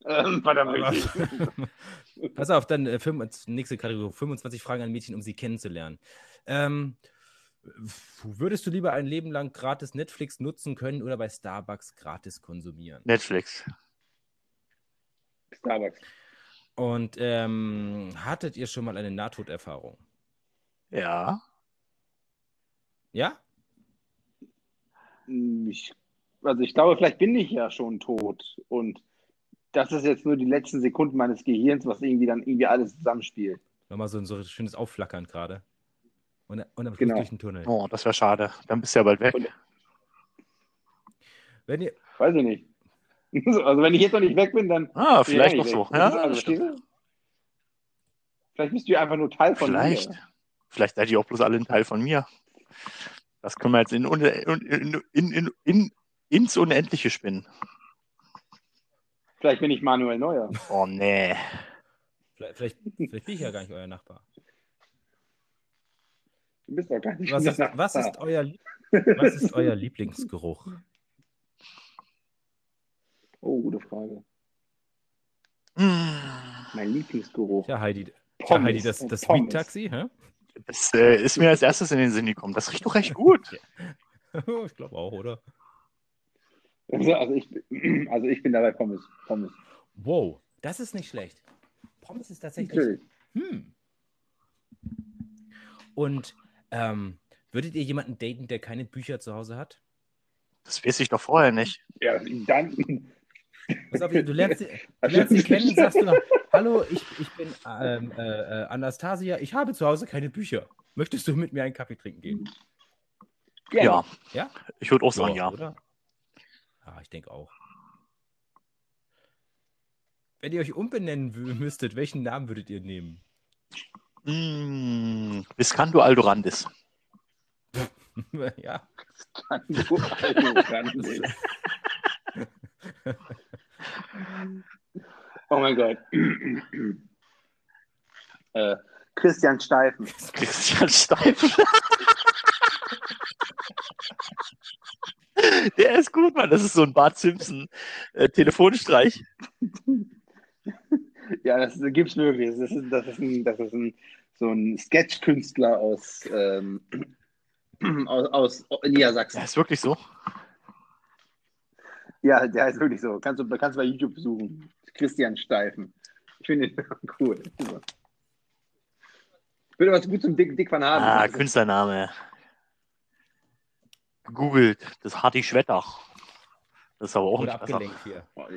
Ähm, verdammt. Pass auf, dann äh, fünf- nächste Kategorie: 25 Fragen an Mädchen, um sie kennenzulernen. Ähm, würdest du lieber ein Leben lang gratis Netflix nutzen können oder bei Starbucks gratis konsumieren? Netflix. Starbucks. Und ähm, hattet ihr schon mal eine Nahtoderfahrung? Ja. Ja? Ich, also ich glaube, vielleicht bin ich ja schon tot. Und das ist jetzt nur die letzten Sekunden meines Gehirns, was irgendwie dann irgendwie alles zusammenspielt. Nochmal so ein so schönes Aufflackern gerade. Und, und am Schluss Genau. durch den Tunnel. Oh, das wäre schade. Dann bist du ja bald weg. Und- Wenn ihr, Weiß ich nicht. Also wenn ich jetzt noch nicht weg bin, dann. Ah, vielleicht noch so. Ja, also? Vielleicht bist du ja einfach nur Teil von Vielleicht. mir. Vielleicht seid ihr auch bloß alle ein Teil von mir. Das können wir jetzt in, in, in, in, in, ins Unendliche spinnen. Vielleicht bin ich Manuel Neuer. Oh nee. Vielleicht, vielleicht, vielleicht bin ich ja gar nicht euer Nachbar. Du bist doch gar nicht Was ist, unser was ist, Nachbar. euer, was ist euer Lieblingsgeruch? Oh, gute Frage. Hm. Mein Lieblingsgeruch. Ja, Heidi, tja, Pommes Heidi das, das. Weed-Taxi, hä? Das äh, ist mir als erstes in den Sinn gekommen. Das riecht doch recht gut. ich glaube auch, oder? Also, also, ich, bin- also ich bin dabei Pommes. Pommes. Wow, das ist nicht schlecht. Pommes ist tatsächlich. Natürlich. Hm. Und ähm, würdet ihr jemanden daten, der keine Bücher zu Hause hat? Das weiß ich doch vorher nicht. Ja, dann. Pass auf, du lernst, sie- du lernst sie kennen, sagst du noch, hallo, ich, ich bin ähm, äh, äh, Anastasia, ich habe zu Hause keine Bücher. Möchtest du mit mir einen Kaffee trinken gehen? Ja. Ja? Ich würde auch sagen, ja. Oder? Ja, ich denke auch. Wenn ihr euch umbenennen müsstet, welchen Namen würdet ihr nehmen? Mm, Viscanto Aldorandis. ja. Alter, Randel. Oh mein Gott. äh, Christian Steifen. Christian Steif. Der ist gut, Mann. Das ist so ein Bart Simpson äh, Telefonstreich. Ja, das gibt's wirklich. Das ist, das ist, ein, das ist ein, so ein Sketch-Künstler aus, ähm, aus, aus Niedersachsen. Der ist wirklich so. Ja, der heißt wirklich so. Kannst du kannst du bei YouTube suchen. Christian Steifen. Ich finde ihn cool. Ich würde was gut zum Dick, Dick Van Haben. Ah, Künstlername. Gegoogelt. Das Hardy Schwetter. Das ist aber auch Oder nicht besser. abgelenkt hier. Oh,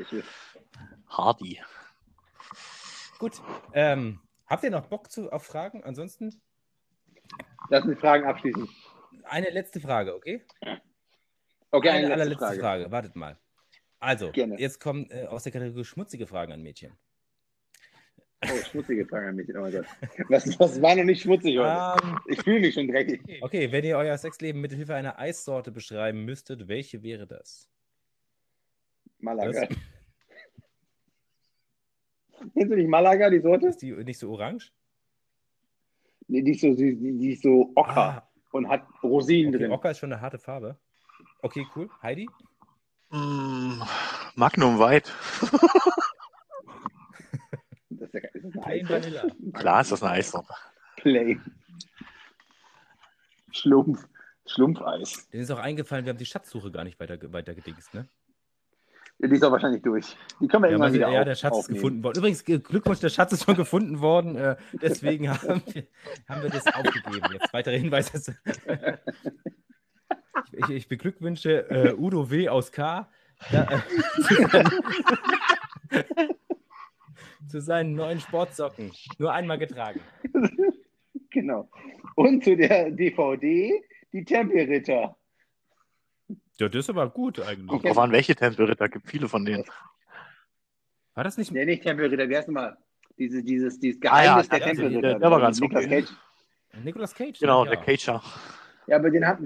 Hardy. Gut. Ähm, habt ihr noch Bock zu, auf Fragen? Ansonsten Lass mich Fragen abschließen. eine letzte Frage, okay? Okay, eine eine, letzte allerletzte Frage. Frage. Wartet mal. Also, Gerne. jetzt kommen äh, aus der Kategorie schmutzige Fragen an Mädchen. Oh, schmutzige Frage an mich. Oh mein Gott. Was, was war noch nicht schmutzig heute? Ähm, Ich fühle mich schon dreckig. okay, wenn ihr euer Sexleben mit Hilfe einer Eissorte beschreiben müsstet, welche wäre das? Malaga. Kennst du nicht Malaga, die Sorte? Ist die nicht so orange? Nee, die ist so, die, die ist so ocker Ah, und hat Rosinen okay, drin. Ocker ist schon eine harte Farbe. Okay, cool. Heidi? Mm, Magnum White. Ist, das eine Plain? Vanilla. Klar ist das eine Eissorte. Plain. Schlumpf. Schlumpfeis. Denen ist auch eingefallen, wir haben die Schatzsuche gar nicht weiter, weiter gedingst, ne? Ja, die ist auch wahrscheinlich durch. Die können wir Ja, irgendwann wieder ja auf, der Schatz ist aufnehmen. gefunden worden. Übrigens, G- Glückwunsch, der Schatz ist schon gefunden worden. Äh, deswegen haben wir, haben wir das aufgegeben. Jetzt weitere Hinweise. Ich, ich, ich beglückwünsche äh, Udo W. aus K. Da, äh, zu, seinen, neuen Sportsocken. Nur einmal getragen. Genau. Und zu der DVD, die Tempelritter. Ja, das ist aber gut eigentlich. Drauf an, welche Tempelritter. Gibt viele von denen. War das nicht. Nee, nicht Tempelritter, wie heißt nochmal? Diese, dieses, dieses Ah ja, Geheimnis der ja, Tempelritter. der- der war ganz Nicolas okay. Cage. Nicolas Cage? Genau, ja. der Cager. Ja, aber den hat,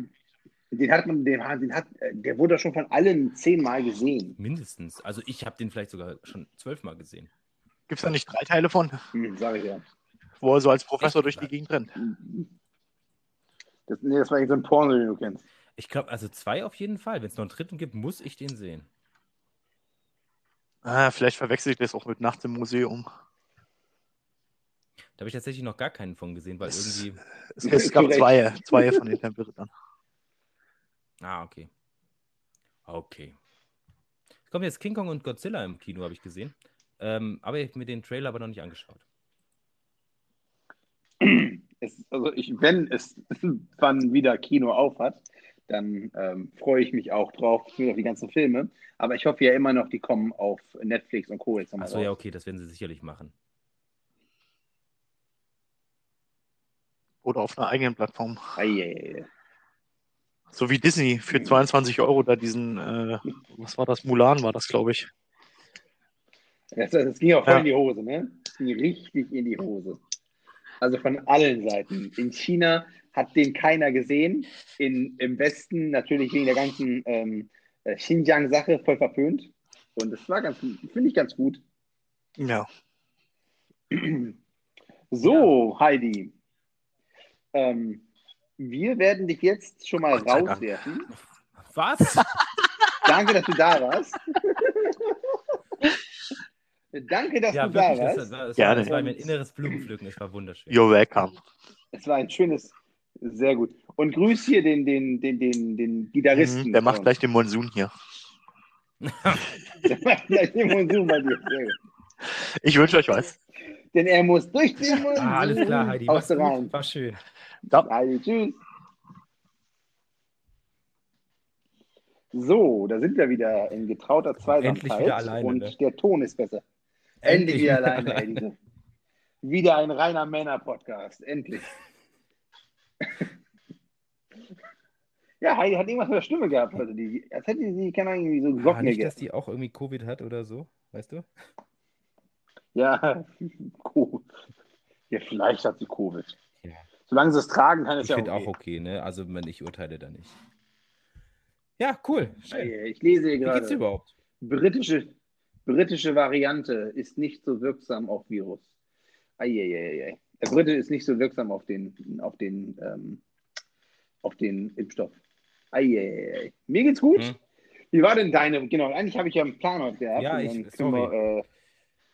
den hat man, den, hat- den hat, der wurde schon von allen zehnmal gesehen. Mindestens. Also ich habe den vielleicht sogar schon zwölfmal gesehen. Gibt es da nicht drei Teile von, Hm, sag ich ja. wo er so als Professor durch die Gegend rennt? Das, nee, das war irgend so ein Porno, den du kennst. Ich glaube, also zwei auf jeden Fall. Wenn es noch einen dritten gibt, muss ich den sehen. Ah, vielleicht verwechsel ich das auch mit Nachts im Museum. Da habe ich tatsächlich noch gar keinen von gesehen, weil Das- irgendwie. Es, es gab zwei, zwei von den Tempelrittern. Ah, okay. Okay. Es kommt jetzt King Kong und Godzilla im Kino, habe ich gesehen. Ähm, aber ich habe mir den Trailer aber noch nicht angeschaut. Es, also ich, wenn es wann wieder Kino auf hat, dann ähm, freue ich mich auch drauf, für die ganzen Filme. Aber ich hoffe ja immer noch, die kommen auf Netflix und Co. jetzt nochmal Achso, ja, okay, das werden sie sicherlich machen. Oder auf einer eigenen Plattform. Eieiei. So wie Disney für 22 Euro da diesen, äh, was war das? Mulan war das, glaube ich. Das, das ging auch voll Ja. in die Hose, ne? Das ging richtig in die Hose. Also von allen Seiten. In China hat den keiner gesehen. In, Im Westen natürlich wegen der ganzen ähm, äh, Xinjiang-Sache voll verpönt. Und das war ganz, finde ich ganz gut. Ja. So, Heidi. Ähm, wir werden dich jetzt schon mal Gott rauswerfen. Was? Danke, dass du da warst. Danke, dass ja, du da wirklich, das, warst. war, das, Gerne. war, das war mein inneres Blumenpflücken. Es war wunderschön. You're welcome. Es war ein schönes, sehr gut. Und grüß hier den, den, den, den, den Gitarristen. Mhm, Der macht gleich den Monsun hier. Der macht gleich den Monsun bei dir. Sehr gut. Ich wünsche euch was. Denn er muss durch den Monsun. Ah, alles klar, Heidi. Aus der. Rhein. War schön. Heidi, tschüss. So, da sind wir wieder in getrauter Zweisamkeit. Endlich wieder alleine, Und ne? der Ton ist besser. Endlich wieder alleine, diese. Wieder ein reiner Männer-Podcast. Endlich. ja, Heidi hat irgendwas mit der Stimme gehabt. Also die, als hätte sie, keine Ahnung, irgendwie so Ah, Glocken nicht, dass die auch irgendwie Covid hat oder so, weißt du? Ja, cool. Ja, vielleicht hat sie Covid. Ja. Solange sie es tragen kann, ist Ich ja finde okay. auch okay, ne? Also ich urteile da nicht. Ja, cool. Schön. Ich lese hier Wie geht's gerade. überhaupt? Britische, britische Variante ist nicht so wirksam auf Virus. Eieieiei. Der Brite ist nicht so wirksam auf den, auf den, ähm, auf den Impfstoff. Eieiei. Mir geht's gut. Hm. Wie war denn deine? Genau, eigentlich habe ich ja einen Plan heute gehabt. Ja, ich- sorry. wir,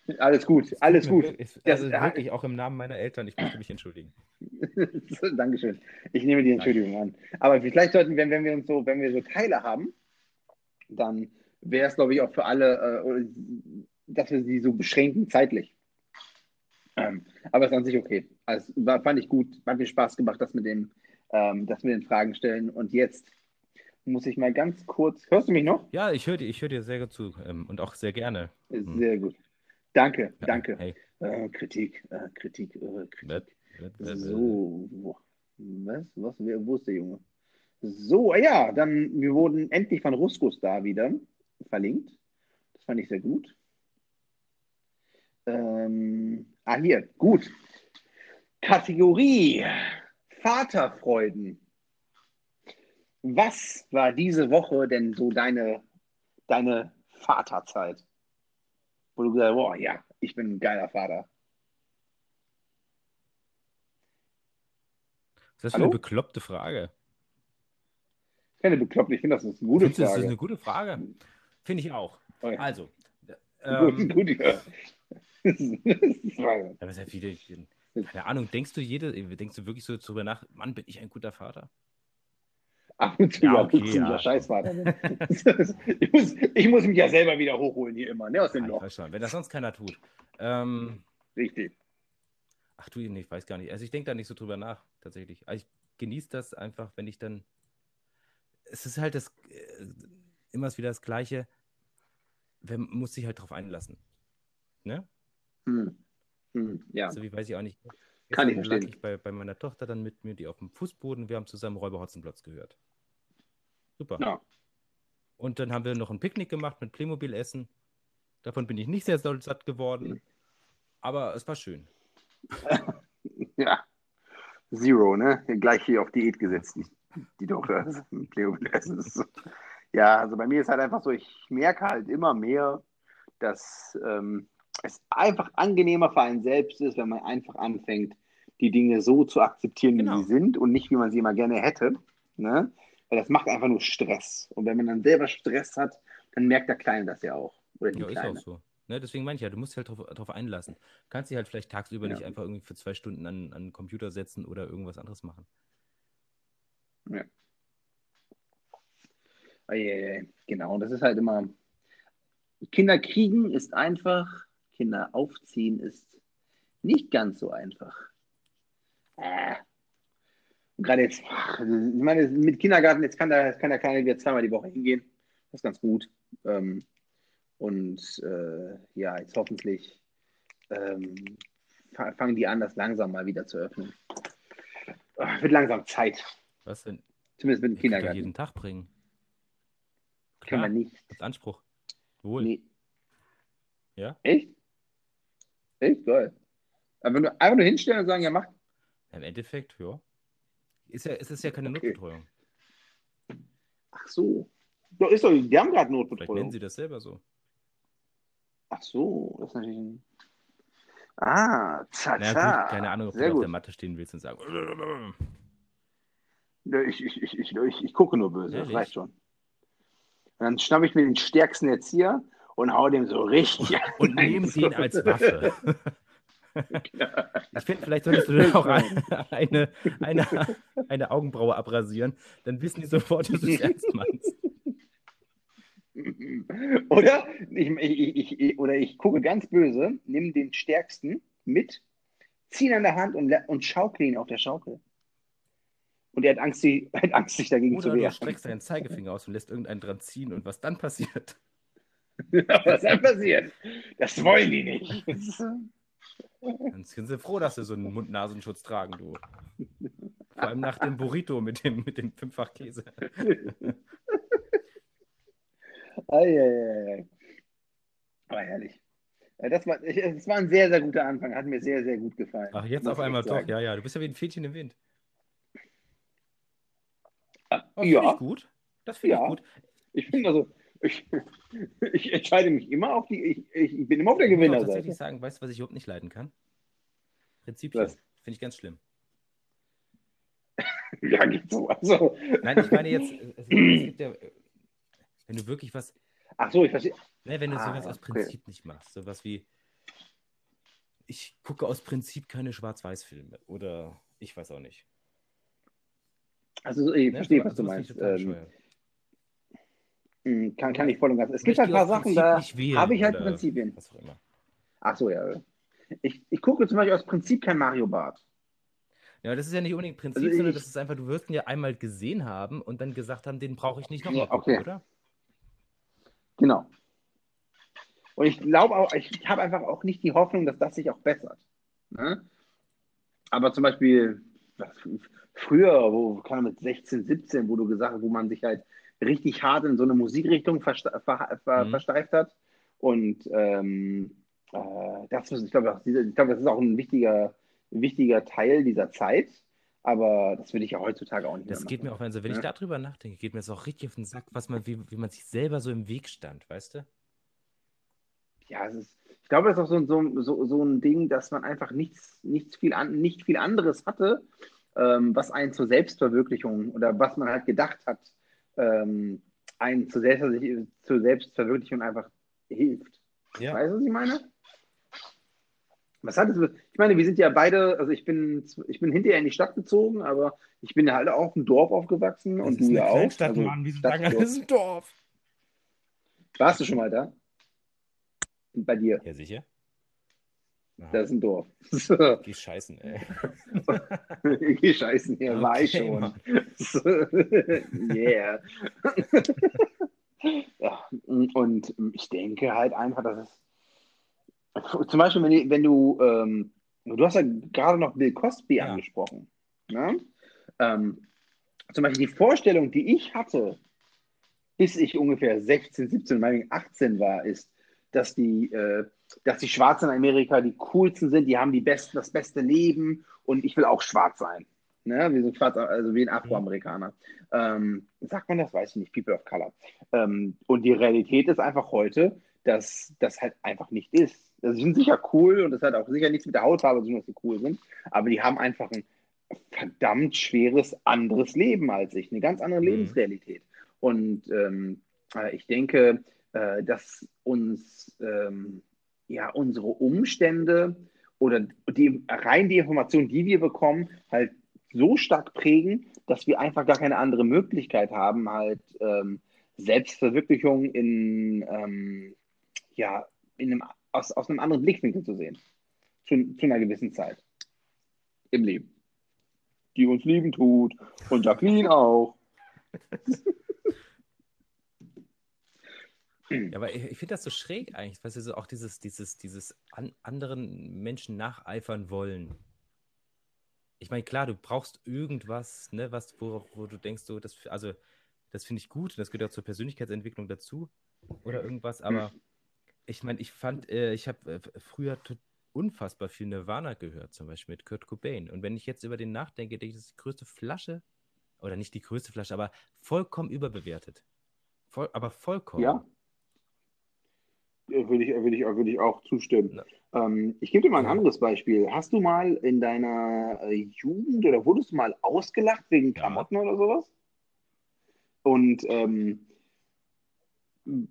äh, alles gut, alles gut. wirklich- Das- Also wirklich auch im Namen meiner Eltern, ich möchte mich entschuldigen. Dankeschön. Ich nehme die Entschuldigung an. Aber vielleicht sollten, wenn, wenn wir uns so, wenn wir so Teile haben, dann wäre es, glaube ich, auch für alle, äh, dass wir sie so beschränken zeitlich. Ähm, aber ist an sich okay. Also war, fand ich gut, hat mir Spaß gemacht, das mit dem, ähm, das mit den Fragen stellen. Und jetzt muss ich mal ganz kurz. Hörst du mich noch? Ja, ich höre dir, ich hör dir sehr gut zu ähm, und auch sehr gerne. Hm. Sehr gut. Danke, Ja, danke. Hey, Äh, Kritik, äh, Kritik, äh, Kritik. wird, wird, So, was, was, wer, wo ist der Junge? So, ja, dann, wir wurden endlich von Ruskus da wieder verlinkt. Das fand ich sehr gut. Ähm, ah, hier, gut. Kategorie Vaterfreuden. Was war diese Woche denn so deine, deine Vaterzeit? Wo du gesagt hast, boah, ja, ich bin ein geiler Vater. Ist das für Hallo? eine bekloppte Frage? Keine bekloppt, ich finde, das ist eine gute Findest du, das ist Frage. eine gute Frage? Finde ich auch. Oh. Also, Gut, ähm, gut, ja. Das ist- ja, viele, keine Ahnung, denkst du jede, denkst du wirklich so drüber nach, Mann, bin ich ein guter Vater? Ab und zu Ja, okay, ziemlicher ja. Scheißvater. ich, muss, ich muss mich ja selber wieder hochholen hier immer, ne, aus dem ich Loch. schon, wenn das sonst keiner tut. Ähm, Richtig. ach du, ich weiß gar nicht. Also ich denke da nicht so drüber nach, tatsächlich. Also ich genieße das einfach, wenn ich dann. Es ist halt das äh, immer wieder das Gleiche. Man muss sich halt drauf einlassen. Ne? Hm. Hm, ja. Also wie weiß ich auch nicht. Kann ich verstehen. ich bei, bei meiner Tochter dann mit mir, die auf dem Fußboden, wir haben zusammen Räuber Hotzenplotz gehört. Super. Ja. Und dann haben wir noch ein Picknick gemacht mit Playmobil-Essen. Davon bin ich nicht sehr satt geworden. Aber es war schön. ja. Zero, ne? Gleich hier auf Diät gesetzt, die, die Tochter. Das ist ein Playmobil. Das ist so. Ja, also bei mir ist halt einfach so, ich merke halt immer mehr, dass ähm, es einfach angenehmer für einen selbst ist, wenn man einfach anfängt, die Dinge so zu akzeptieren, Genau. wie sie sind und nicht, wie man sie immer gerne hätte. Ne? Weil das macht einfach nur Stress. Und wenn man dann selber Stress hat, dann merkt der Kleine das ja auch. Oder die Ja, ist Kleine. auch so. Ne, deswegen meine ich ja, du musst dich halt drauf, drauf einlassen. Kannst dich halt vielleicht tagsüber Ja. nicht einfach irgendwie für zwei Stunden an, an den Computer setzen oder irgendwas anderes machen. Eieiei, Genau, das ist halt immer. Kinder kriegen ist einfach, Kinder aufziehen ist nicht ganz so einfach. Äh. Und gerade jetzt, ach, ich meine, mit Kindergarten, jetzt kann der, jetzt kann der Kleine wieder zweimal die Woche hingehen. Das ist ganz gut. Ähm, und äh, ja, jetzt hoffentlich ähm, fa- fangen die an, das langsam mal wieder zu öffnen. Ah, wird langsam Zeit. Was denn? Zumindest mit dem Ich kann Kindergarten. jeden Tag bringen. Kann Klar, man nicht. hast Anspruch. Wohl. Nee. Ja? Echt? Echt geil. Aber wenn du einfach nur hinstellen und sagen, ja, mach. Im Endeffekt, ja. Ist ja, es ist ja keine Okay. Notbetreuung. Ach so. Doch, ist doch, die haben gerade Vielleicht nennen Notbetreuung. sie das selber so. Ach so, das ist natürlich ein. Ah, tja, Na tja. gut, keine Ahnung, ob Sehr du auf gut. der Matte stehen willst und sagen. Ich, ich, ich, ich, ich, ich gucke nur böse, das Ehrlich? reicht schon. Und dann schnappe ich mir den stärksten Erzieher und hau dem so richtig. Und nehmen den als Waffe. Ich finde, vielleicht solltest du dann auch eine, eine, eine, eine Augenbraue abrasieren. Dann wissen die sofort, dass du es ernst meinst. Oder ich, ich, ich, oder ich gucke ganz böse, nimm den stärksten mit, zieh ihn an der Hand und, und schaukel ihn auf der Schaukel. Und er hat Angst, sie- hat Angst sich dagegen Oder zu du wehren. streckst deinen Zeigefinger aus und lässt irgendeinen dran ziehen und was dann passiert. Was dann passiert? Das wollen die nicht. Dann sind sie froh, dass sie so einen Mund-Nasenschutz tragen, du. Vor allem nach dem Burrito mit dem, mit dem fünffach Käse. Eieiei. Aber herrlich. Ja, Das war, das war ein sehr, sehr guter Anfang. Hat mir sehr, sehr gut gefallen. Ach, jetzt auf einmal doch. Ja, ja, du bist ja wie ein Fädchen im Wind. Ah, Oh, finde ja, ich gut. Das finde Ja. ich gut. ich finde also, ich, ich entscheide mich immer auf die, ich, ich, bin immer auf der Ich muss Gewinnerseite. tatsächlich sagen, weißt du, was ich überhaupt nicht leiden kann? Prinzipien. Was? Finde ich ganz schlimm. Ja, geht so. Also, Nein, ich meine jetzt, es, es gibt ja, äh, wenn du wirklich was, ach so, ich verstehe. ne, wenn du Ah, sowas aus okay. Prinzip nicht machst, sowas wie, ich gucke aus Prinzip keine Schwarz-Weiß-Filme oder ich weiß auch nicht. Also, ich Ne, verstehe, was du finde ich meinst. Ähm, mh, kann, kann ich voll und ganz. Es gibt halt ein paar Sachen, Prinzip da habe ich halt Prinzipien. Was auch immer. Ach so, ja. Ich, ich gucke zum Beispiel aus Prinzip kein Mario Bart. Ja, das ist ja nicht unbedingt Prinzip, Also sondern das ist einfach, du wirst ihn ja einmal gesehen haben und dann gesagt haben, den brauche ich nicht nochmal Ja, okay. oder? Genau. Und ich glaube auch, ich habe einfach auch nicht die Hoffnung, dass das sich auch bessert. Ne? Aber zum Beispiel früher, wo kann man mit 16, 17, wo du gesagt hast, wo man sich halt richtig hart in so eine Musikrichtung verste ver ver Mhm. versteift hat. Und ähm, äh, das, ist- ich glaube, das- ich glaube, das ist auch ein wichtiger, wichtiger Teil dieser Zeit. Aber das will ich ja heutzutage auch nicht Das mehr geht machen. mir auch, also wenn ich Ja. darüber nachdenke, geht mir das auch richtig auf den Sack, was man, wie, wie man sich selber so im Weg stand, weißt du? Ja, es ist, ich glaube, das ist auch so, ein- so, so, so ein Ding, dass man einfach nichts, nichts viel, an, nicht viel anderes hatte, ähm, was einen zur Selbstverwirklichung oder was man halt gedacht hat, ähm, einen zur, Selbst zur Selbstverwirklichung einfach hilft. Ja. Weißt du, was ich meine? Was hat es ich meine, wir sind ja beide, also ich bin, ich bin hinterher in die Stadt gezogen, aber ich bin ja halt auch im Dorf aufgewachsen und du ja auch. Also Wieso Stadt- sagen, das ist ein Dorf? Warst du schon mal da? Bei dir. Ja, sicher. Das ist ein Dorf. Geh scheißen, ey. Die Scheißen hier war ich Okay, schon. Mann. yeah. ja, und ich denke halt einfach, dass es zum Beispiel, wenn, wenn du, ähm, du hast ja gerade noch Bill Cosby Ja. angesprochen. Ne? Ähm, zum Beispiel die Vorstellung, die ich hatte, bis ich ungefähr 16, 17, meinetwegen 18 war, ist, dass die, äh, dass die Schwarzen in Amerika die coolsten sind, die haben die besten, das beste Leben und ich will auch schwarz sein. Ne? Wie so schwarz, also wie ein Afroamerikaner. Ähm, sagt man das? Weiß ich nicht. People of Color. Ähm, und die Realität ist einfach heute, dass das halt einfach nicht ist. Also, sie sind sicher cool und das hat auch sicher nichts mit der Hautfarbe zu tun, dass sie cool sind, aber die haben einfach ein verdammt schweres anderes Leben als ich, eine ganz andere Mhm. Lebensrealität. Und ähm, äh, ich denke, äh, dass uns ähm, ja unsere Umstände oder die rein die Informationen, die wir bekommen, halt so stark prägen, dass wir einfach gar keine andere Möglichkeit haben, halt ähm, Selbstverwirklichung in ähm, ja in einem, aus, aus einem anderen Blickwinkel zu sehen. Zu, zu einer gewissen Zeit im Leben. Die uns lieben tut. Und Jacqueline auch. Ja, aber ich, ich finde das so schräg eigentlich, weißt du, so auch dieses, dieses, dieses an, anderen Menschen nacheifern wollen. Ich meine, klar, du brauchst irgendwas, ne, was, wo, wo du denkst, so, das, also, das finde ich gut, das gehört auch zur Persönlichkeitsentwicklung dazu oder irgendwas, aber ich meine, ich fand, äh, ich habe äh, früher unfassbar viel Nirvana gehört, zum Beispiel mit Kurt Cobain. Und wenn ich jetzt über den nachdenke, denke ich, das ist die größte Flasche, oder nicht die größte Flasche, aber vollkommen überbewertet. Voll, aber vollkommen. Ja. Äh, Würde ich, würde ich, würde ich auch zustimmen. Ähm, ich gebe dir mal ein Ja. anderes Beispiel. Hast du mal in deiner äh, Jugend oder wurdest du mal ausgelacht wegen Ja. Klamotten oder sowas? Und ähm,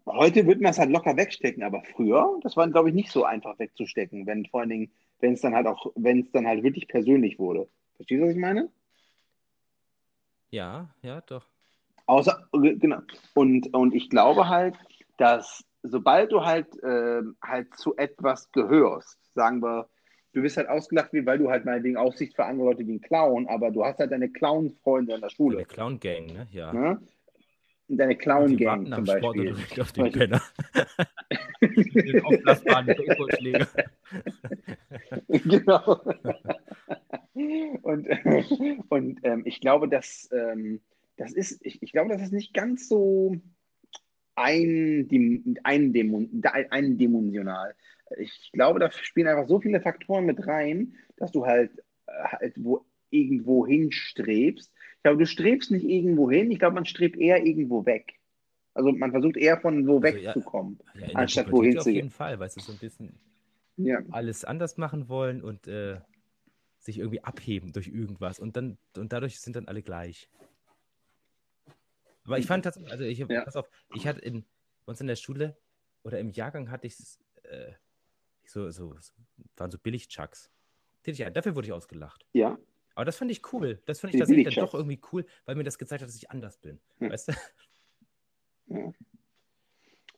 heute würde man es halt locker wegstecken, aber früher, das war, glaube ich, nicht so einfach wegzustecken, wenn vor allen Dingen, wenn es dann halt auch, wenn es dann halt wirklich persönlich wurde. Verstehst du, was ich meine? Ja, ja, doch. Außer, genau. Und, und ich glaube halt, dass sobald du halt, ähm, halt zu etwas gehörst, sagen wir, du wirst halt ausgelacht, weil du halt meinetwegen Aussicht für andere Leute wie ein Clown, aber du hast halt deine Clown-Freunde in der Schule. Clown-Gang, ne? Ja. Ne? Deine Clown-Gang zum Beispiel. Sportunterricht auf den. Penner. den aufblasbaren Baseballschläger. genau. Und, und ähm, ich glaube, dass ähm, das ist, ich, ich glaube, das ist nicht ganz so eindimensional. Ich glaube, da spielen einfach so viele Faktoren mit rein, dass du halt, halt wo irgendwo hinstrebst. Ich glaube, du strebst nicht irgendwo hin, ich glaube, man strebt eher irgendwo weg. Also man versucht eher von wo Also, ja, wegzukommen. Ja, der Anstatt wohin auf zu jeden gehen. Fall, weißt du, so ein bisschen Ja. alles anders machen wollen und äh, sich irgendwie abheben durch irgendwas. Und dann, und dadurch sind dann alle gleich. Aber ich fand tatsächlich, also ich, Ja. pass auf, ich hatte in, bei uns in der Schule oder im Jahrgang hatte ich äh, so, so, waren so Billig-Chucks. Dafür wurde ich ausgelacht. ja. Aber das fand ich cool. Das fand ich tatsächlich dann doch irgendwie cool, weil mir das gezeigt hat, dass ich anders bin. Hm. Weißt du?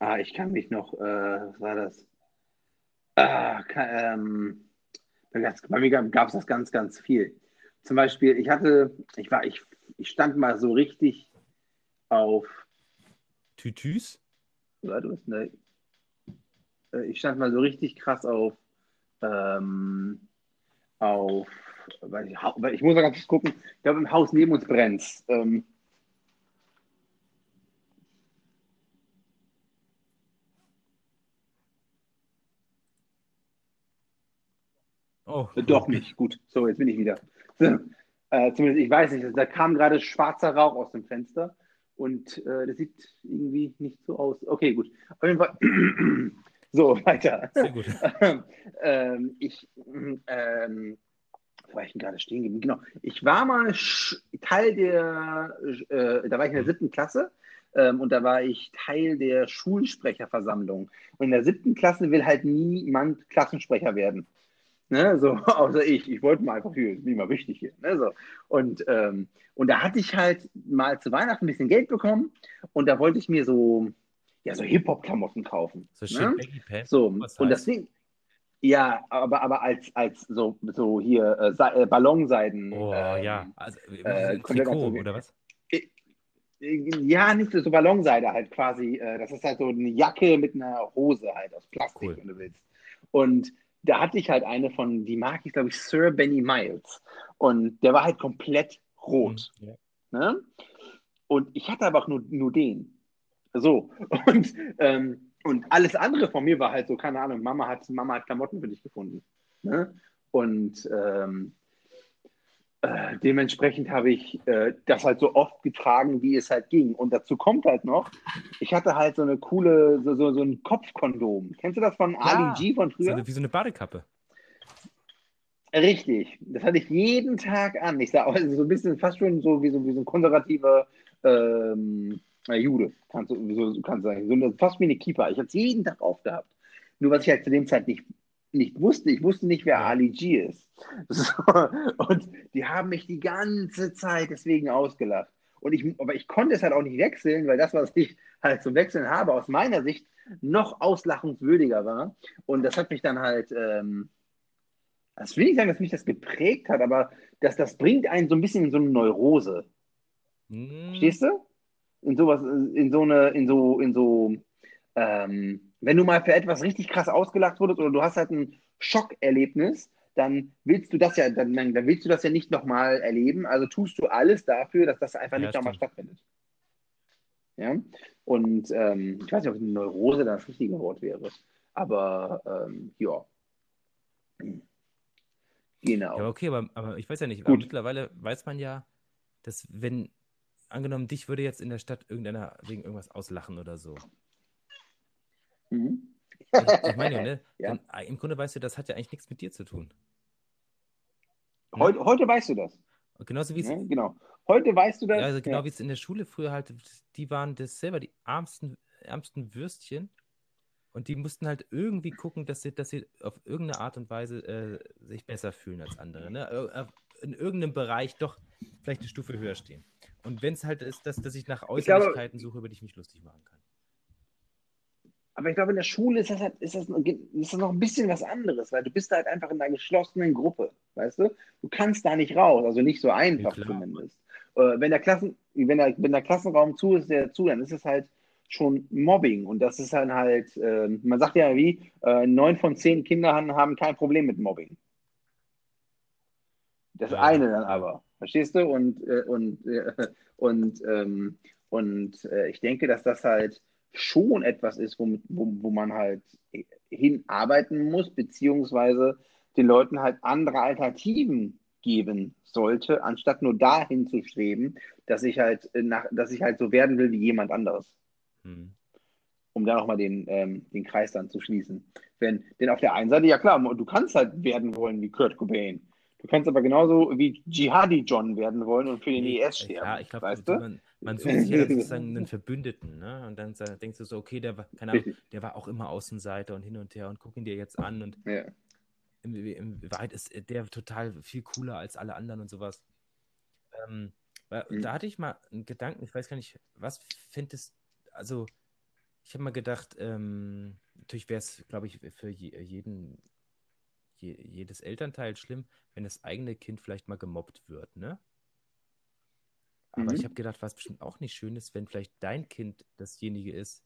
Ah, ich kann mich noch, äh, was war das? Ah, ähm, bei mir gab es das ganz, ganz viel. Zum Beispiel, ich hatte, ich war, ich, ich stand mal so richtig auf, Tütüs? warte, was, ne, Äh, ich stand mal so richtig krass auf, ähm, auf, weil ich, weil ich muss mal ganz kurz gucken, ich glaube im Haus neben uns brennt ähm, Oh. Äh, Doch nicht. Gut. So, jetzt bin ich wieder. Äh, zumindest, ich weiß nicht, da kam gerade schwarzer Rauch aus dem Fenster und äh, das sieht irgendwie nicht so aus. Okay, gut. Auf jeden Fall. so, weiter. Sehr gut. ähm, ich, ähm, wo war ich denn gerade stehen geblieben? Genau. Ich war mal Teil der, äh, da war ich in der siebten Klasse ähm, und da war ich Teil der Schulsprecherversammlung. Und in der siebten Klasse will halt niemand Klassensprecher werden. Ne, so, außer ich. Ich wollte mal einfach hier, bin mal wichtig hier. Ne, so. und, ähm, und da hatte ich halt mal zu Weihnachten ein bisschen Geld bekommen und da wollte ich mir so, ja, so Hip-Hop-Klamotten kaufen. So schön ne? So, Was und heißt? das Ding, ja, aber, aber als, als so, so hier äh, äh, Ballonseiden. Oh ähm, ja, also äh, komplett Trikot oder was? Ja, nicht so, Ballonseide halt quasi. Äh, das ist halt so eine Jacke mit einer Hose halt aus Plastik, Cool. wenn du willst. Und da hatte ich halt eine von, die mag ich, glaube ich, Sir Benny Miles. Und der war halt komplett rot. Hm, Ja. Ne? Und ich hatte aber auch nur, nur den. So. Und, ähm, und alles andere von mir war halt so, keine Ahnung, Mama hat, Mama hat Klamotten für dich gefunden. Ne? Und ähm, äh, dementsprechend habe ich äh, das halt so oft getragen, wie es halt ging. Und dazu kommt halt noch, ich hatte halt so eine coole, so, so, so ein Kopfkondom. Kennst du das von Ali G von So früher? eine, wie so eine Badekappe. Richtig, das hatte ich jeden Tag an. Ich sah also so ein bisschen fast schon so wie so, wie so ein konservativer ähm, äh, Jude, kannst du so, kannst du sagen. So, fast wie eine Keeper. Ich hatte es jeden Tag aufgehabt. Nur was ich halt zu dem Zeit nicht, nicht wusste, ich wusste nicht, wer. Ali G ist. So, und die haben mich die ganze Zeit deswegen ausgelacht. Und ich, aber ich konnte es halt auch nicht wechseln, weil das, was ich halt zum Wechseln habe, aus meiner Sicht noch auslachungswürdiger war. Und das hat mich dann halt, ähm, das will ich sagen, dass mich das geprägt hat, aber das, das bringt einen so ein bisschen in so eine Neurose. Hm, Verstehst du? In sowas, in so eine, in so, in so, ähm, wenn du mal für etwas richtig krass ausgelacht wurdest oder du hast halt ein Schockerlebnis, dann willst du das ja, dann, dann willst du das ja nicht nochmal erleben. Also tust du alles dafür, dass das einfach Ja, nicht nochmal stattfindet. Ja. Und ähm, ich weiß nicht, ob eine Neurose das richtige Wort wäre. Aber ähm, ja. Genau. Ja, okay, aber, aber ich weiß ja nicht. Mittlerweile weiß man ja, dass wenn, angenommen, dich würde jetzt in der Stadt irgendeiner wegen irgendwas auslachen oder so. Mhm. Ich, ich meine, ne? Ja. Dann, äh, Im Grunde weißt du, das hat ja eigentlich nichts mit dir zu tun. Heute, heute weißt du das. Genauso wie es, Ne? Genau. Heute weißt du das. ja, also genau ja. wie es in der Schule früher halt, die waren das selber die ärmsten, ärmsten Würstchen. Und die mussten halt irgendwie gucken, dass sie, dass sie auf irgendeine Art und Weise äh, sich besser fühlen als andere. Ne? In irgendeinem Bereich doch vielleicht eine Stufe höher stehen. Und wenn es halt ist, dass, dass ich nach Ich glaube- Äußerlichkeiten suche, über die ich mich lustig machen kann. Aber ich glaube, in der Schule ist das, halt, ist, das, ist das noch ein bisschen was anderes, weil du bist halt einfach in einer geschlossenen Gruppe, weißt du? Du kannst da nicht raus, also nicht so einfach klar. zumindest. Äh, wenn, der Klassen, wenn, der, wenn der Klassenraum zu ist, der zu, dann ist es halt schon Mobbing. Und das ist dann halt, äh, man sagt ja wie, äh, neun von zehn Kindern haben kein Problem mit Mobbing. Das Ja. eine dann aber, verstehst du? Und, äh, und, äh, und, ähm, und äh, ich denke, dass das halt schon etwas ist, womit, wo, wo man halt hinarbeiten muss, beziehungsweise den Leuten halt andere Alternativen geben sollte, anstatt nur dahin zu streben, dass ich halt äh, nach, dass ich halt so werden will wie jemand anderes Hm. um da nochmal den, ähm, den Kreis dann zu schließen. Wenn, denn auf der einen Seite, ja klar, du kannst halt werden wollen wie Kurt Cobain. Du kannst aber genauso wie Jihadi John werden wollen und für den IS ja, sterben. ich glaube, weißt du? man, man sucht sich ja sozusagen einen Verbündeten, ne? Und dann denkst du so, okay, der war, keine Ahnung, der war auch immer Außenseiter und hin und her und guck ihn dir jetzt an und Ja. in, in Wahrheit ist der total viel cooler als alle anderen und sowas. Ähm, Mhm. Da hatte ich mal einen Gedanken, ich weiß gar nicht, was findest, also ich habe mal gedacht, ähm, natürlich wäre es, glaube ich, für je, jeden, je, jedes Elternteil schlimm, wenn das eigene Kind vielleicht mal gemobbt wird, ne? Aber Mhm. ich habe gedacht, was bestimmt auch nicht schön ist, wenn vielleicht dein Kind dasjenige ist,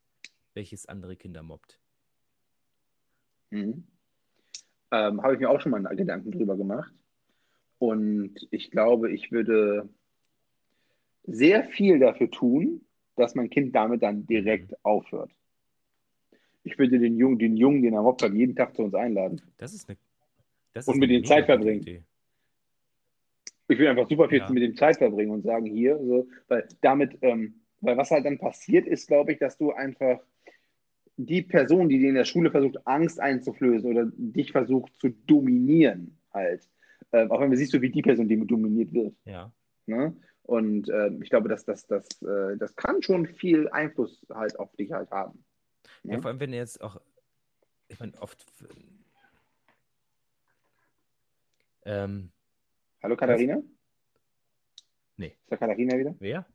welches andere Kinder mobbt. Mhm. Ähm, Habe ich mir auch schon mal Gedanken drüber gemacht. Und ich glaube, ich würde sehr viel dafür tun, dass mein Kind damit dann direkt aufhört. Ich würde den Jungen, den Jungen, den er mobbt hat, jeden Tag zu uns einladen. Das ist eine. Das Und ist mit eine denen Zeit verbringen. Idee. Ich will einfach super viel Ja. mit dem Zeit verbringen und sagen, hier, so, weil damit, ähm, weil was halt dann passiert ist, glaube ich, dass du einfach die Person, die dir in der Schule versucht, Angst einzuflößen oder dich versucht zu dominieren, halt. Ähm, auch wenn du siehst, so wie die Person, die dominiert wird. Ja. Ne? Und ähm, ich glaube, dass das, das, äh, das kann schon viel Einfluss halt auf dich halt haben. Ja, Ne? vor allem, wenn er jetzt auch, ich meine, oft. Ähm, Hallo Katharina? Nee. Ist da Katharina wieder? wer?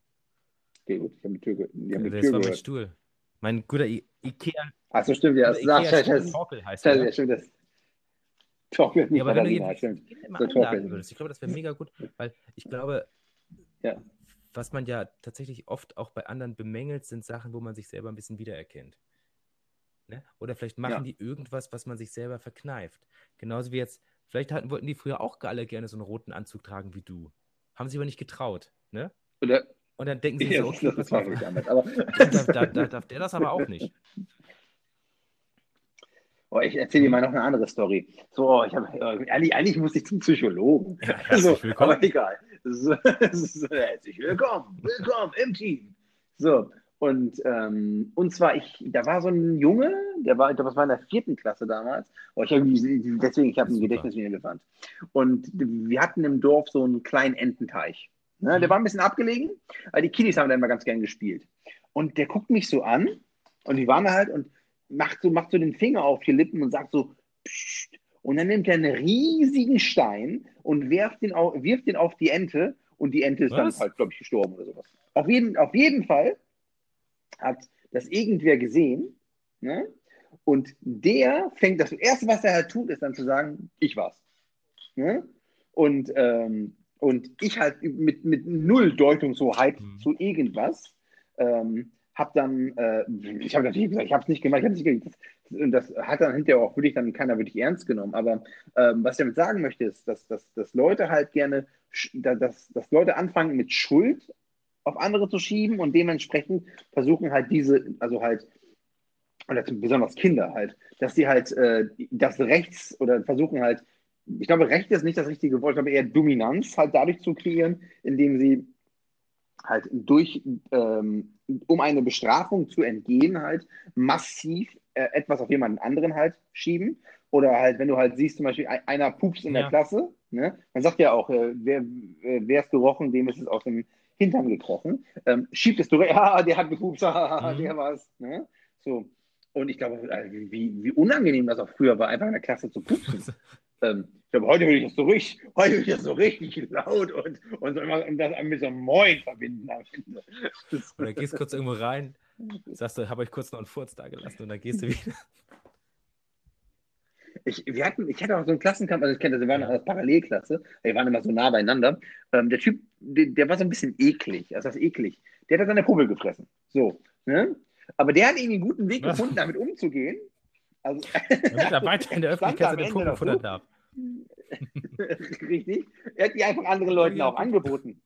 Okay, gut, ich habe die Tür, ge die haben die das Tür war mein. Stuhl. Mein guter I Ikea. Achso, stimmt, ja. Das, ach, Ikea scheiße, Torkel heißt scheiße, der. ja, stimmt, das. Torkel, nicht Ja, aber wenn du Katharina, stimmt. Kinder immer So einladen würdest, ich glaube, das wäre mega gut, weil ich glaube, Ja. was man ja tatsächlich oft auch bei anderen bemängelt, sind Sachen, wo man sich selber ein bisschen wiedererkennt. Ne? Oder vielleicht machen Ja. die irgendwas, was man sich selber verkneift. Genauso wie jetzt, vielleicht hatten, wollten die früher auch alle gerne so einen roten Anzug tragen wie du. Haben sie aber nicht getraut. Ne? Oder, Und dann denken sie ja, so, das, okay, das war nicht anders. Aber da, da, da darf der das aber auch nicht. oh, ich erzähle dir mal noch eine andere Story. So, ich habe eigentlich, eigentlich muss ich zum Psychologen. Ja, so, herzlich willkommen. aber egal. So, so, herzlich willkommen, willkommen im Team. So, und, ähm, und zwar, ich, da war so ein Junge, der war, ich glaube, das war in der vierten Klasse damals. Oh, ich hab, deswegen, ich habe ein Super. Gedächtnis wie ein Elefant. Und wir hatten im Dorf so einen kleinen Ententeich. Ne, Mhm. der war ein bisschen abgelegen, aber die Kiddies haben da immer ganz gern gespielt. Und der guckt mich so an und die waren da halt und macht so, macht so den Finger auf die Lippen und sagt so, Psst. Und dann nimmt er einen riesigen Stein und wirft den auf, wirft den auf die Ente und die Ente ist Was? dann halt, glaube ich, gestorben oder sowas. Auf jeden, auf jeden Fall hat das irgendwer gesehen. Ne? Und der fängt, das Erste, was er halt tut, ist dann zu sagen, ich war's. Ne? Und, ähm, und ich halt mit, mit null Deutungshoheit Mhm. zu irgendwas, ähm, habe dann, äh, ich habe natürlich gesagt, ich habe es nicht gemacht, ich habe nicht gemacht. Und das hat dann hinterher auch wirklich dann keiner wirklich ernst genommen. Aber ähm, was ich damit sagen möchte, ist, dass, dass, dass Leute halt gerne, dass, dass Leute anfangen mit Schuld auf andere zu schieben und dementsprechend versuchen halt diese, also halt, oder besonders Kinder halt, dass sie halt äh, das rechts oder versuchen halt ich glaube, Recht ist nicht das richtige Wort, aber eher Dominanz halt dadurch zu kreieren, indem sie halt durch, ähm, um eine Bestrafung zu entgehen, halt massiv äh, etwas auf jemanden anderen halt schieben. Oder halt, wenn du halt siehst, zum Beispiel einer pups in Ja. der Klasse, ne? man sagt ja auch, äh, wer, äh, wer ist gerochen, dem ist es aus dem Hintern gekrochen. Ähm, schiebt es durch, ja, der hat gepupst, haha, Mhm. der war's. Ne? So. Und ich glaube, äh, wie, wie unangenehm das auch früher war, einfach in der Klasse zu pupsen. Ähm, ich glaube, heute will ich das so richtig, heute ich das so richtig laut und, und, so immer, und das mit so einem Moin verbinden am Ende. Das- Oder gehst kurz irgendwo rein, sagst du, habe euch kurz noch einen Furz da gelassen und dann gehst du wieder. Ich, wir hatten, ich hatte auch so einen Klassenkampf, also ich kenne das, wir waren Ja. als Parallelklasse, wir waren immer so nah beieinander. Ähm, der Typ, der, der war so ein bisschen eklig, also das eklig. Der hat seine Pummel gefressen. So, ne? Aber der hat irgendwie einen guten Weg gefunden, damit umzugehen. Also, Damit er weiter in der Öffentlichkeit seine dazu. futtern darf. Richtig. Er hat die einfach anderen Leuten auch angeboten.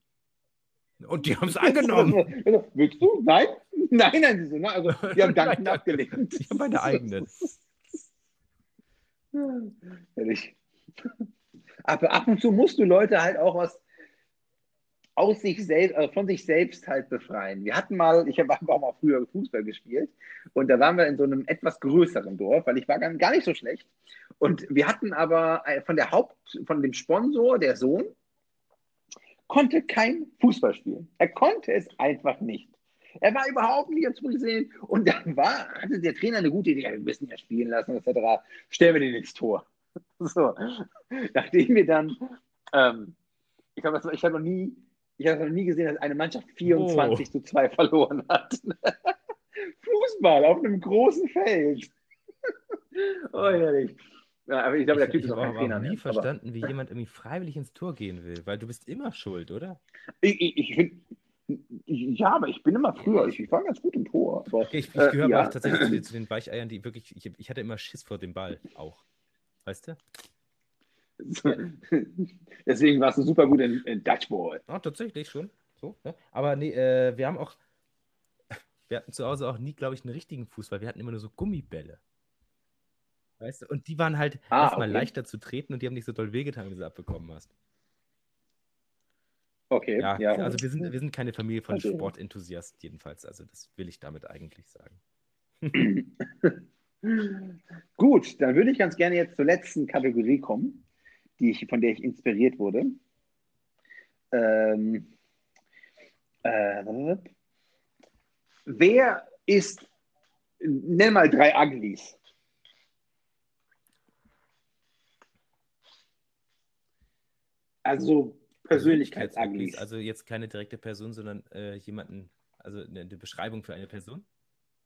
Und die haben es angenommen. Also, Willst du? Nein? Nein, nein, sie so? Also, die haben Danken abgelehnt. Ich habe meine eigenen. Ehrlich. Aber ab und zu musst du Leute halt auch was aus sich selbst, also von sich selbst halt befreien. Wir hatten mal, ich habe auch mal früher Fußball gespielt und da waren wir in so einem etwas größeren Dorf, weil ich war gar, nicht so schlecht. Und wir hatten aber äh, von der Haupt, von dem Sponsor, der Sohn, konnte kein Fußball spielen. Er konnte es einfach nicht. Er war überhaupt nicht dazu gesehen. Und dann war, hatte der Trainer eine gute Idee, ja, wir müssen ja spielen lassen, etc. Stellen wir den ins Tor. So. Nachdem wir dann, ähm, ich glaube, ich habe noch nie, ich habe noch nie gesehen, dass eine Mannschaft 24 zu 2 verloren hat. Fußball auf einem großen Feld. oh, ehrlich. Ja, aber ich glaube, der Ich, Typ ich ist auch habe kein Trainer. auch nie mehr. Aber verstanden, wie jemand irgendwie freiwillig ins Tor gehen will, weil du bist immer schuld, oder? ich, ich, ich finde, ja, aber ich bin immer früher, ich, ich war ganz gut im Tor. Aber, Okay, ich, ich äh, gehöre ja. aber auch tatsächlich zu den, zu den Weicheiern, die wirklich, ich, ich hatte immer Schiss vor dem Ball auch. Weißt du? Deswegen warst du super gut in, in Dutchball. Ja, tatsächlich schon. So, ne? Aber nee, äh, wir haben auch, wir hatten zu Hause auch nie, glaube ich, einen richtigen Fußball. Wir hatten immer nur so Gummibälle. Weißt du? Und die waren halt Ah, erstmal okay. leichter zu treten und die haben nicht so doll wehgetan, wenn du sie abbekommen hast. Okay, Ja, ja. also wir sind, wir sind keine Familie von Okay. Sportenthusiasten jedenfalls. Also das will ich damit eigentlich sagen. Gut, dann würde ich ganz gerne jetzt zur letzten Kategorie kommen, die ich, von der ich inspiriert wurde. Ähm, äh, wer ist, nenn mal drei Uglies. Also Persönlichkeits-Uglies. Also jetzt keine direkte Person, sondern äh, jemanden, also eine, eine Beschreibung für eine Person.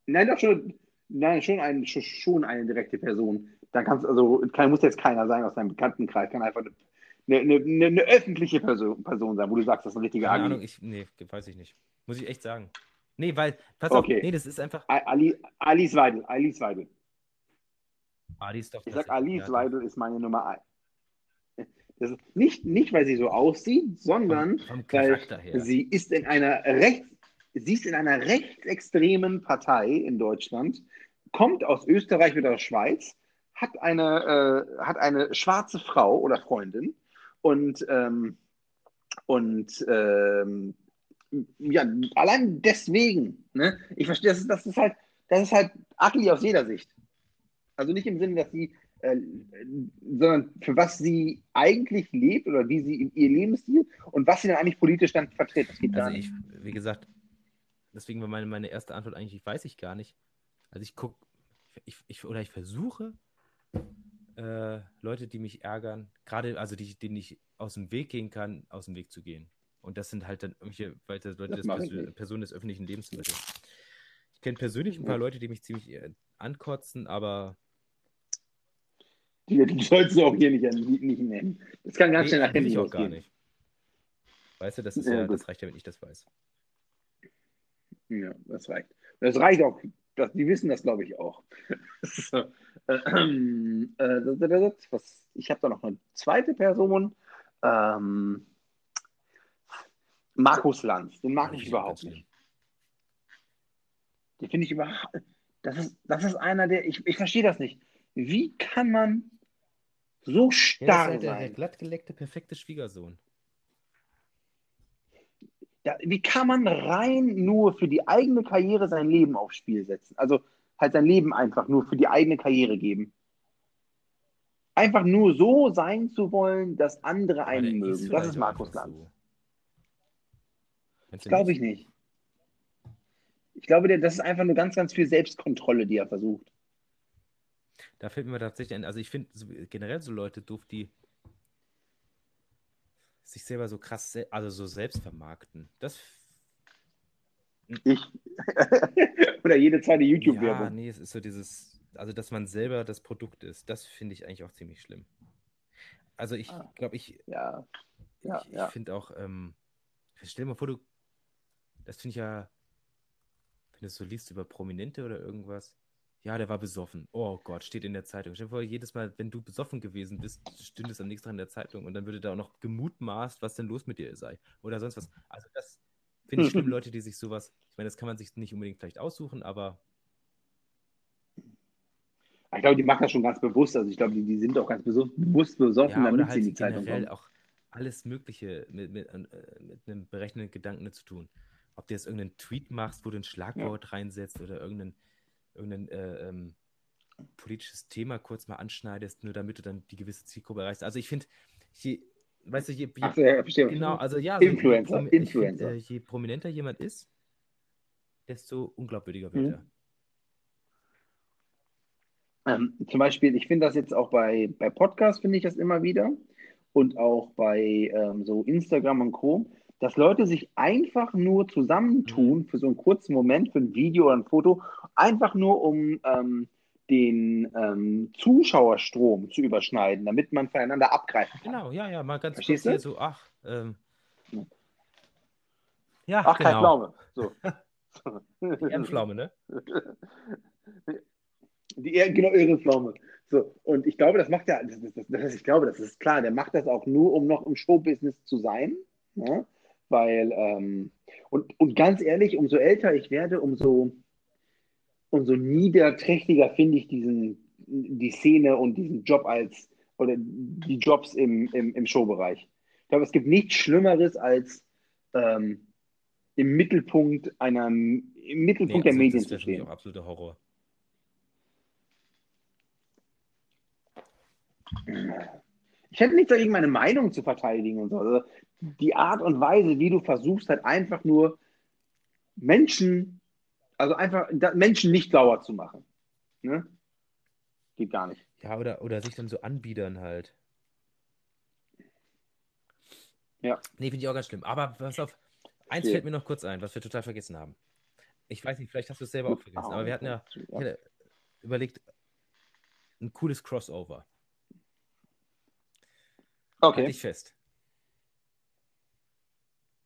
Nein, doch schon, nein, schon, ein, schon- eine direkte Person. Dann kannst also kann, muss jetzt keiner sein aus deinem Bekanntenkreis, kann einfach eine, eine, eine, eine öffentliche Person, Person sein, wo du sagst, das ist ein richtiger Keine. Ahnung, ich, nee, weiß ich nicht. Muss ich echt sagen. Nee, weil, pass Okay. auf, nee, das ist einfach. Ali, Alice Weidel, Alice Weidel. Ist doch Ich sag, Alice ja, Weidel ist meine Nummer eins. Das nicht, nicht, weil sie so aussieht, sondern Vom, vom weil her. sie ist in einer rechts, sie ist in einer rechtsextremen Partei in Deutschland, kommt aus Österreich oder der Schweiz, hat eine, äh, hat eine schwarze Frau oder Freundin und, ähm, und ähm, ja, allein deswegen, ne? Ich verstehe, das ist, das ist halt, das ist halt ugly aus jeder Sicht. Also nicht im Sinne, dass sie, äh, sondern für was sie eigentlich lebt oder wie sie in ihr Lebensstil und was sie dann eigentlich politisch dann vertritt. Also ich, wie gesagt, deswegen war meine, meine erste Antwort eigentlich, ich weiß ich gar nicht. Also ich gucke, ich, ich, oder ich versuche, äh, Leute, die mich ärgern, gerade, also die, denen ich aus dem Weg gehen kann, aus dem Weg zu gehen. Und das sind halt dann irgendwelche weiter Leute, Das das. Personen des öffentlichen Lebens. Ich kenne persönlich ein paar Leute, die mich ziemlich äh, ankotzen, aber Die, die sollst du auch hier nicht, nicht, nennen. Das kann ganz nee, schnell nach hinten ich auch gar nicht. Weißt du, das ist Ja, ja, das reicht ja, wenn ich das weiß. Ja, das reicht. Das reicht auch. Das, die wissen das, glaube ich, auch. so. ähm, äh, was, ich habe da noch eine zweite Person. Ähm, Markus Lanz. Den mag ich ich überhaupt nicht. Den finde ich überhaupt. Das ist, das ist einer, der. Ich, ich verstehe das nicht. Wie kann man so Ja, ist starr halt der, der sein. glattgeleckte, perfekte Schwiegersohn. Ja, wie kann man rein nur für die eigene Karriere sein Leben aufs Spiel setzen? Also halt sein Leben einfach nur für die eigene Karriere geben. Einfach nur so sein zu wollen, dass andere einen der mögen. Das vielleicht ist Markus Lanz. so. Glaube ich nicht. Ich glaube, der- das ist einfach nur ganz, ganz viel Selbstkontrolle, die er versucht. Da fällt mir tatsächlich ein, also ich finde so, generell so Leute doof, die sich selber so krass, also so selbst vermarkten. Das, Ich. Oder jede zweite ja, YouTube-Werbung. nee, es ist so dieses, also dass man selber das Produkt ist, das finde ich eigentlich auch ziemlich schlimm. Also ich Ah. glaube, ich, Ja. Ja, ich, ich ja. finde auch, ähm, stell dir mal vor, du, das finde ich ja, wenn du es so liest über Prominente oder irgendwas, ja, der war besoffen. Oh Gott, steht in der Zeitung. Stell dir vor, jedes Mal, wenn du besoffen gewesen bist, stünde es am nächsten Tag in der Zeitung und dann würde da auch noch gemutmaßt, was denn los mit dir sei oder sonst was. Also das finde ich schlimm, Leute, die sich sowas, ich meine, das kann man sich nicht unbedingt vielleicht aussuchen, aber Ich glaube, die machen das schon ganz bewusst. Also ich glaube, die, die sind auch ganz bewusst besoffen, ja, damit sie halt in die Zeitung generell kommen. auch alles Mögliche mit, mit, äh, mit einem berechnenden Gedanken zu tun. Ob du jetzt irgendeinen Tweet machst, wo du ein Schlagwort reinsetzt oder irgendein, irgendein äh, ähm, politisches Thema kurz mal anschneidest, nur damit du dann die gewisse Zielgruppe erreichst. Also ich finde, je, weißt du, je, je, Ach ja, genau, also ja, so je, Influencer, Influencer. Find, äh, je prominenter jemand ist, desto unglaubwürdiger wird Mhm. er. Ähm, zum Beispiel, ich finde das jetzt auch bei, bei Podcasts, finde ich das immer wieder und auch bei ähm, so Instagram und Co., dass Leute sich einfach nur zusammentun für so einen kurzen Moment, für ein Video oder ein Foto, einfach nur um ähm, den ähm, Zuschauerstrom zu überschneiden, damit man voneinander abgreifen kann. Genau, ja, ja, mal ganz kurz Verstehst du? hier so, ach, ähm, ja, Ach, kein genau, Pflaume. So. Ehrenpflaume, ne? Die genau, ihre Pflaume. So, und ich glaube, das macht er, das, das, das, ich glaube, das ist klar, der macht das auch nur, um noch im Showbusiness zu sein. Ne? Weil, ähm, und, und ganz ehrlich, umso älter ich werde, umso, umso niederträchtiger finde ich diesen, die Szene und diesen Job als, oder die Jobs im, im, im Showbereich. Ich glaube, es gibt nichts Schlimmeres als ähm, im Mittelpunkt einer, im Mittelpunkt der also Medien das zu stehen. auch absoluter Horror. Ich hätte nichts dagegen, meine Meinung zu verteidigen und so. Also die Art und Weise, wie du versuchst, halt einfach nur Menschen, also einfach Menschen nicht sauer zu machen. Ne? Geht gar nicht. Ja, oder, oder sich dann so anbiedern halt. Ja. Nee, finde ich auch ganz schlimm. Aber pass auf, eins Okay. fällt mir noch kurz ein, was wir total vergessen haben. Ich weiß nicht, vielleicht hast du es selber auch vergessen, aber wir hatten ja, hatte überlegt, ein cooles Crossover. Halt Okay. dich fest.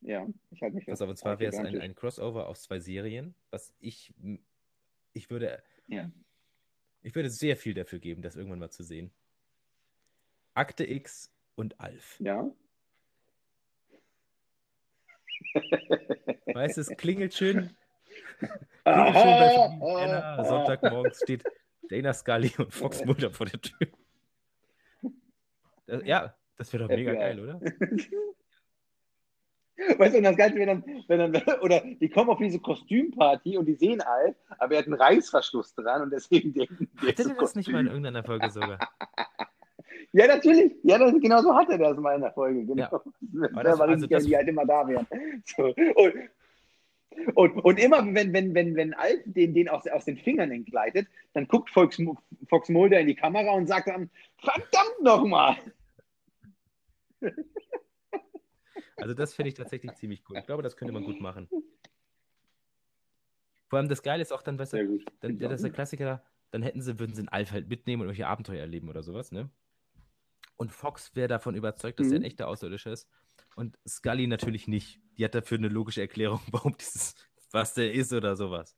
Ja, ich halte mich fest. auf, und zwar wäre es ein, ein Crossover aus zwei Serien, was ich, ich würde, Ja. ich würde sehr viel dafür geben, das irgendwann mal zu sehen. Akte X und Alf. Ja. Weißt du, es klingelt schön, klingelt schön bei Anna. aha. Sonntagmorgens steht Dana Scully und Fox Mulder vor der Tür. Das, ja, das wäre doch mega geil, oder? Weißt du, und das Ganze, wenn dann, wenn dann, oder die kommen auf diese Kostümparty und die sehen alt, aber er hat einen Reißverschluss dran und deswegen denken die, Hatte so das nicht mal in irgendeiner Folge sogar? Ja, natürlich. Ja, das, genau so hat er das mal in der Folge. Genau. Ja. Aber das- mal also das- die halt immer da wären. So. Und, und, und immer, wenn, wenn, wenn, wenn Alf den, den aus, aus den Fingern entgleitet, dann guckt Fox, Fox Mulder in die Kamera und sagt dann, verdammt nochmal. Also das finde ich tatsächlich ziemlich cool. Ich glaube, das könnte man gut machen. Vor allem das Geile ist auch dann, weißt du, dann, ja, das ist der Klassiker, dann hätten sie, würden sie einen Alf halt mitnehmen und irgendwelche Abenteuer erleben oder sowas, ne? Und Fox wäre davon überzeugt, dass er ein Mhm. echter Außerirdischer ist. Und Scully natürlich nicht. Die hat dafür eine logische Erklärung, warum dieses, was der ist oder sowas.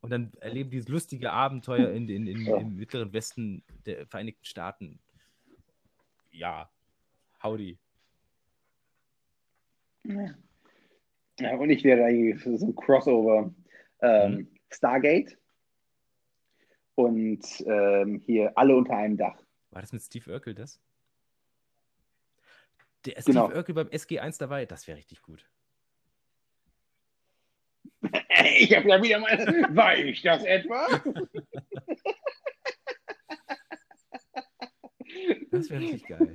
Und dann erleben die lustige Abenteuer in, in, in, Ja. im mittleren Westen der Vereinigten Staaten. Ja, howdy. Ja, und ich wäre eigentlich für so ein Crossover ähm, Mhm. Stargate und ähm, hier alle unter einem Dach. War das mit Steve Urkel das? Der Genau. Steve Urkel beim SG1 dabei, das wäre richtig gut. Ich habe ja wieder mal. War ich das etwa? Das wäre richtig geil.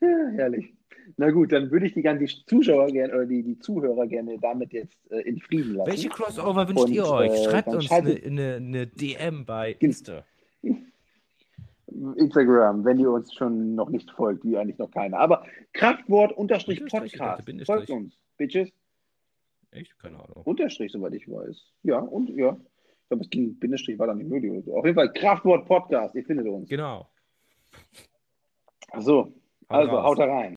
Ja, herrlich. Na gut, dann würde ich die ganzen Zuschauer gerne oder die, die Zuhörer gerne damit jetzt äh, in Frieden lassen. Welche Crossover wünscht Und, ihr euch? äh, Schreibt uns eine, eine, eine DM bei Insta. Instagram, wenn ihr uns schon noch nicht folgt, wie eigentlich noch keiner. Aber Kraftwort unterstrich Unterstrich, ich dachte Podcast. Bindestrich. Folgt uns, Bitches. Echt? Keine Ahnung. Unterstrich, soweit ich weiß. Ja, und ja. Ich glaube, es ging Bindestrich, war dann nicht möglich oder so. Auf jeden Fall Kraftwort Podcast, ihr findet uns. Genau. Ach so, Also raus. haut da rein.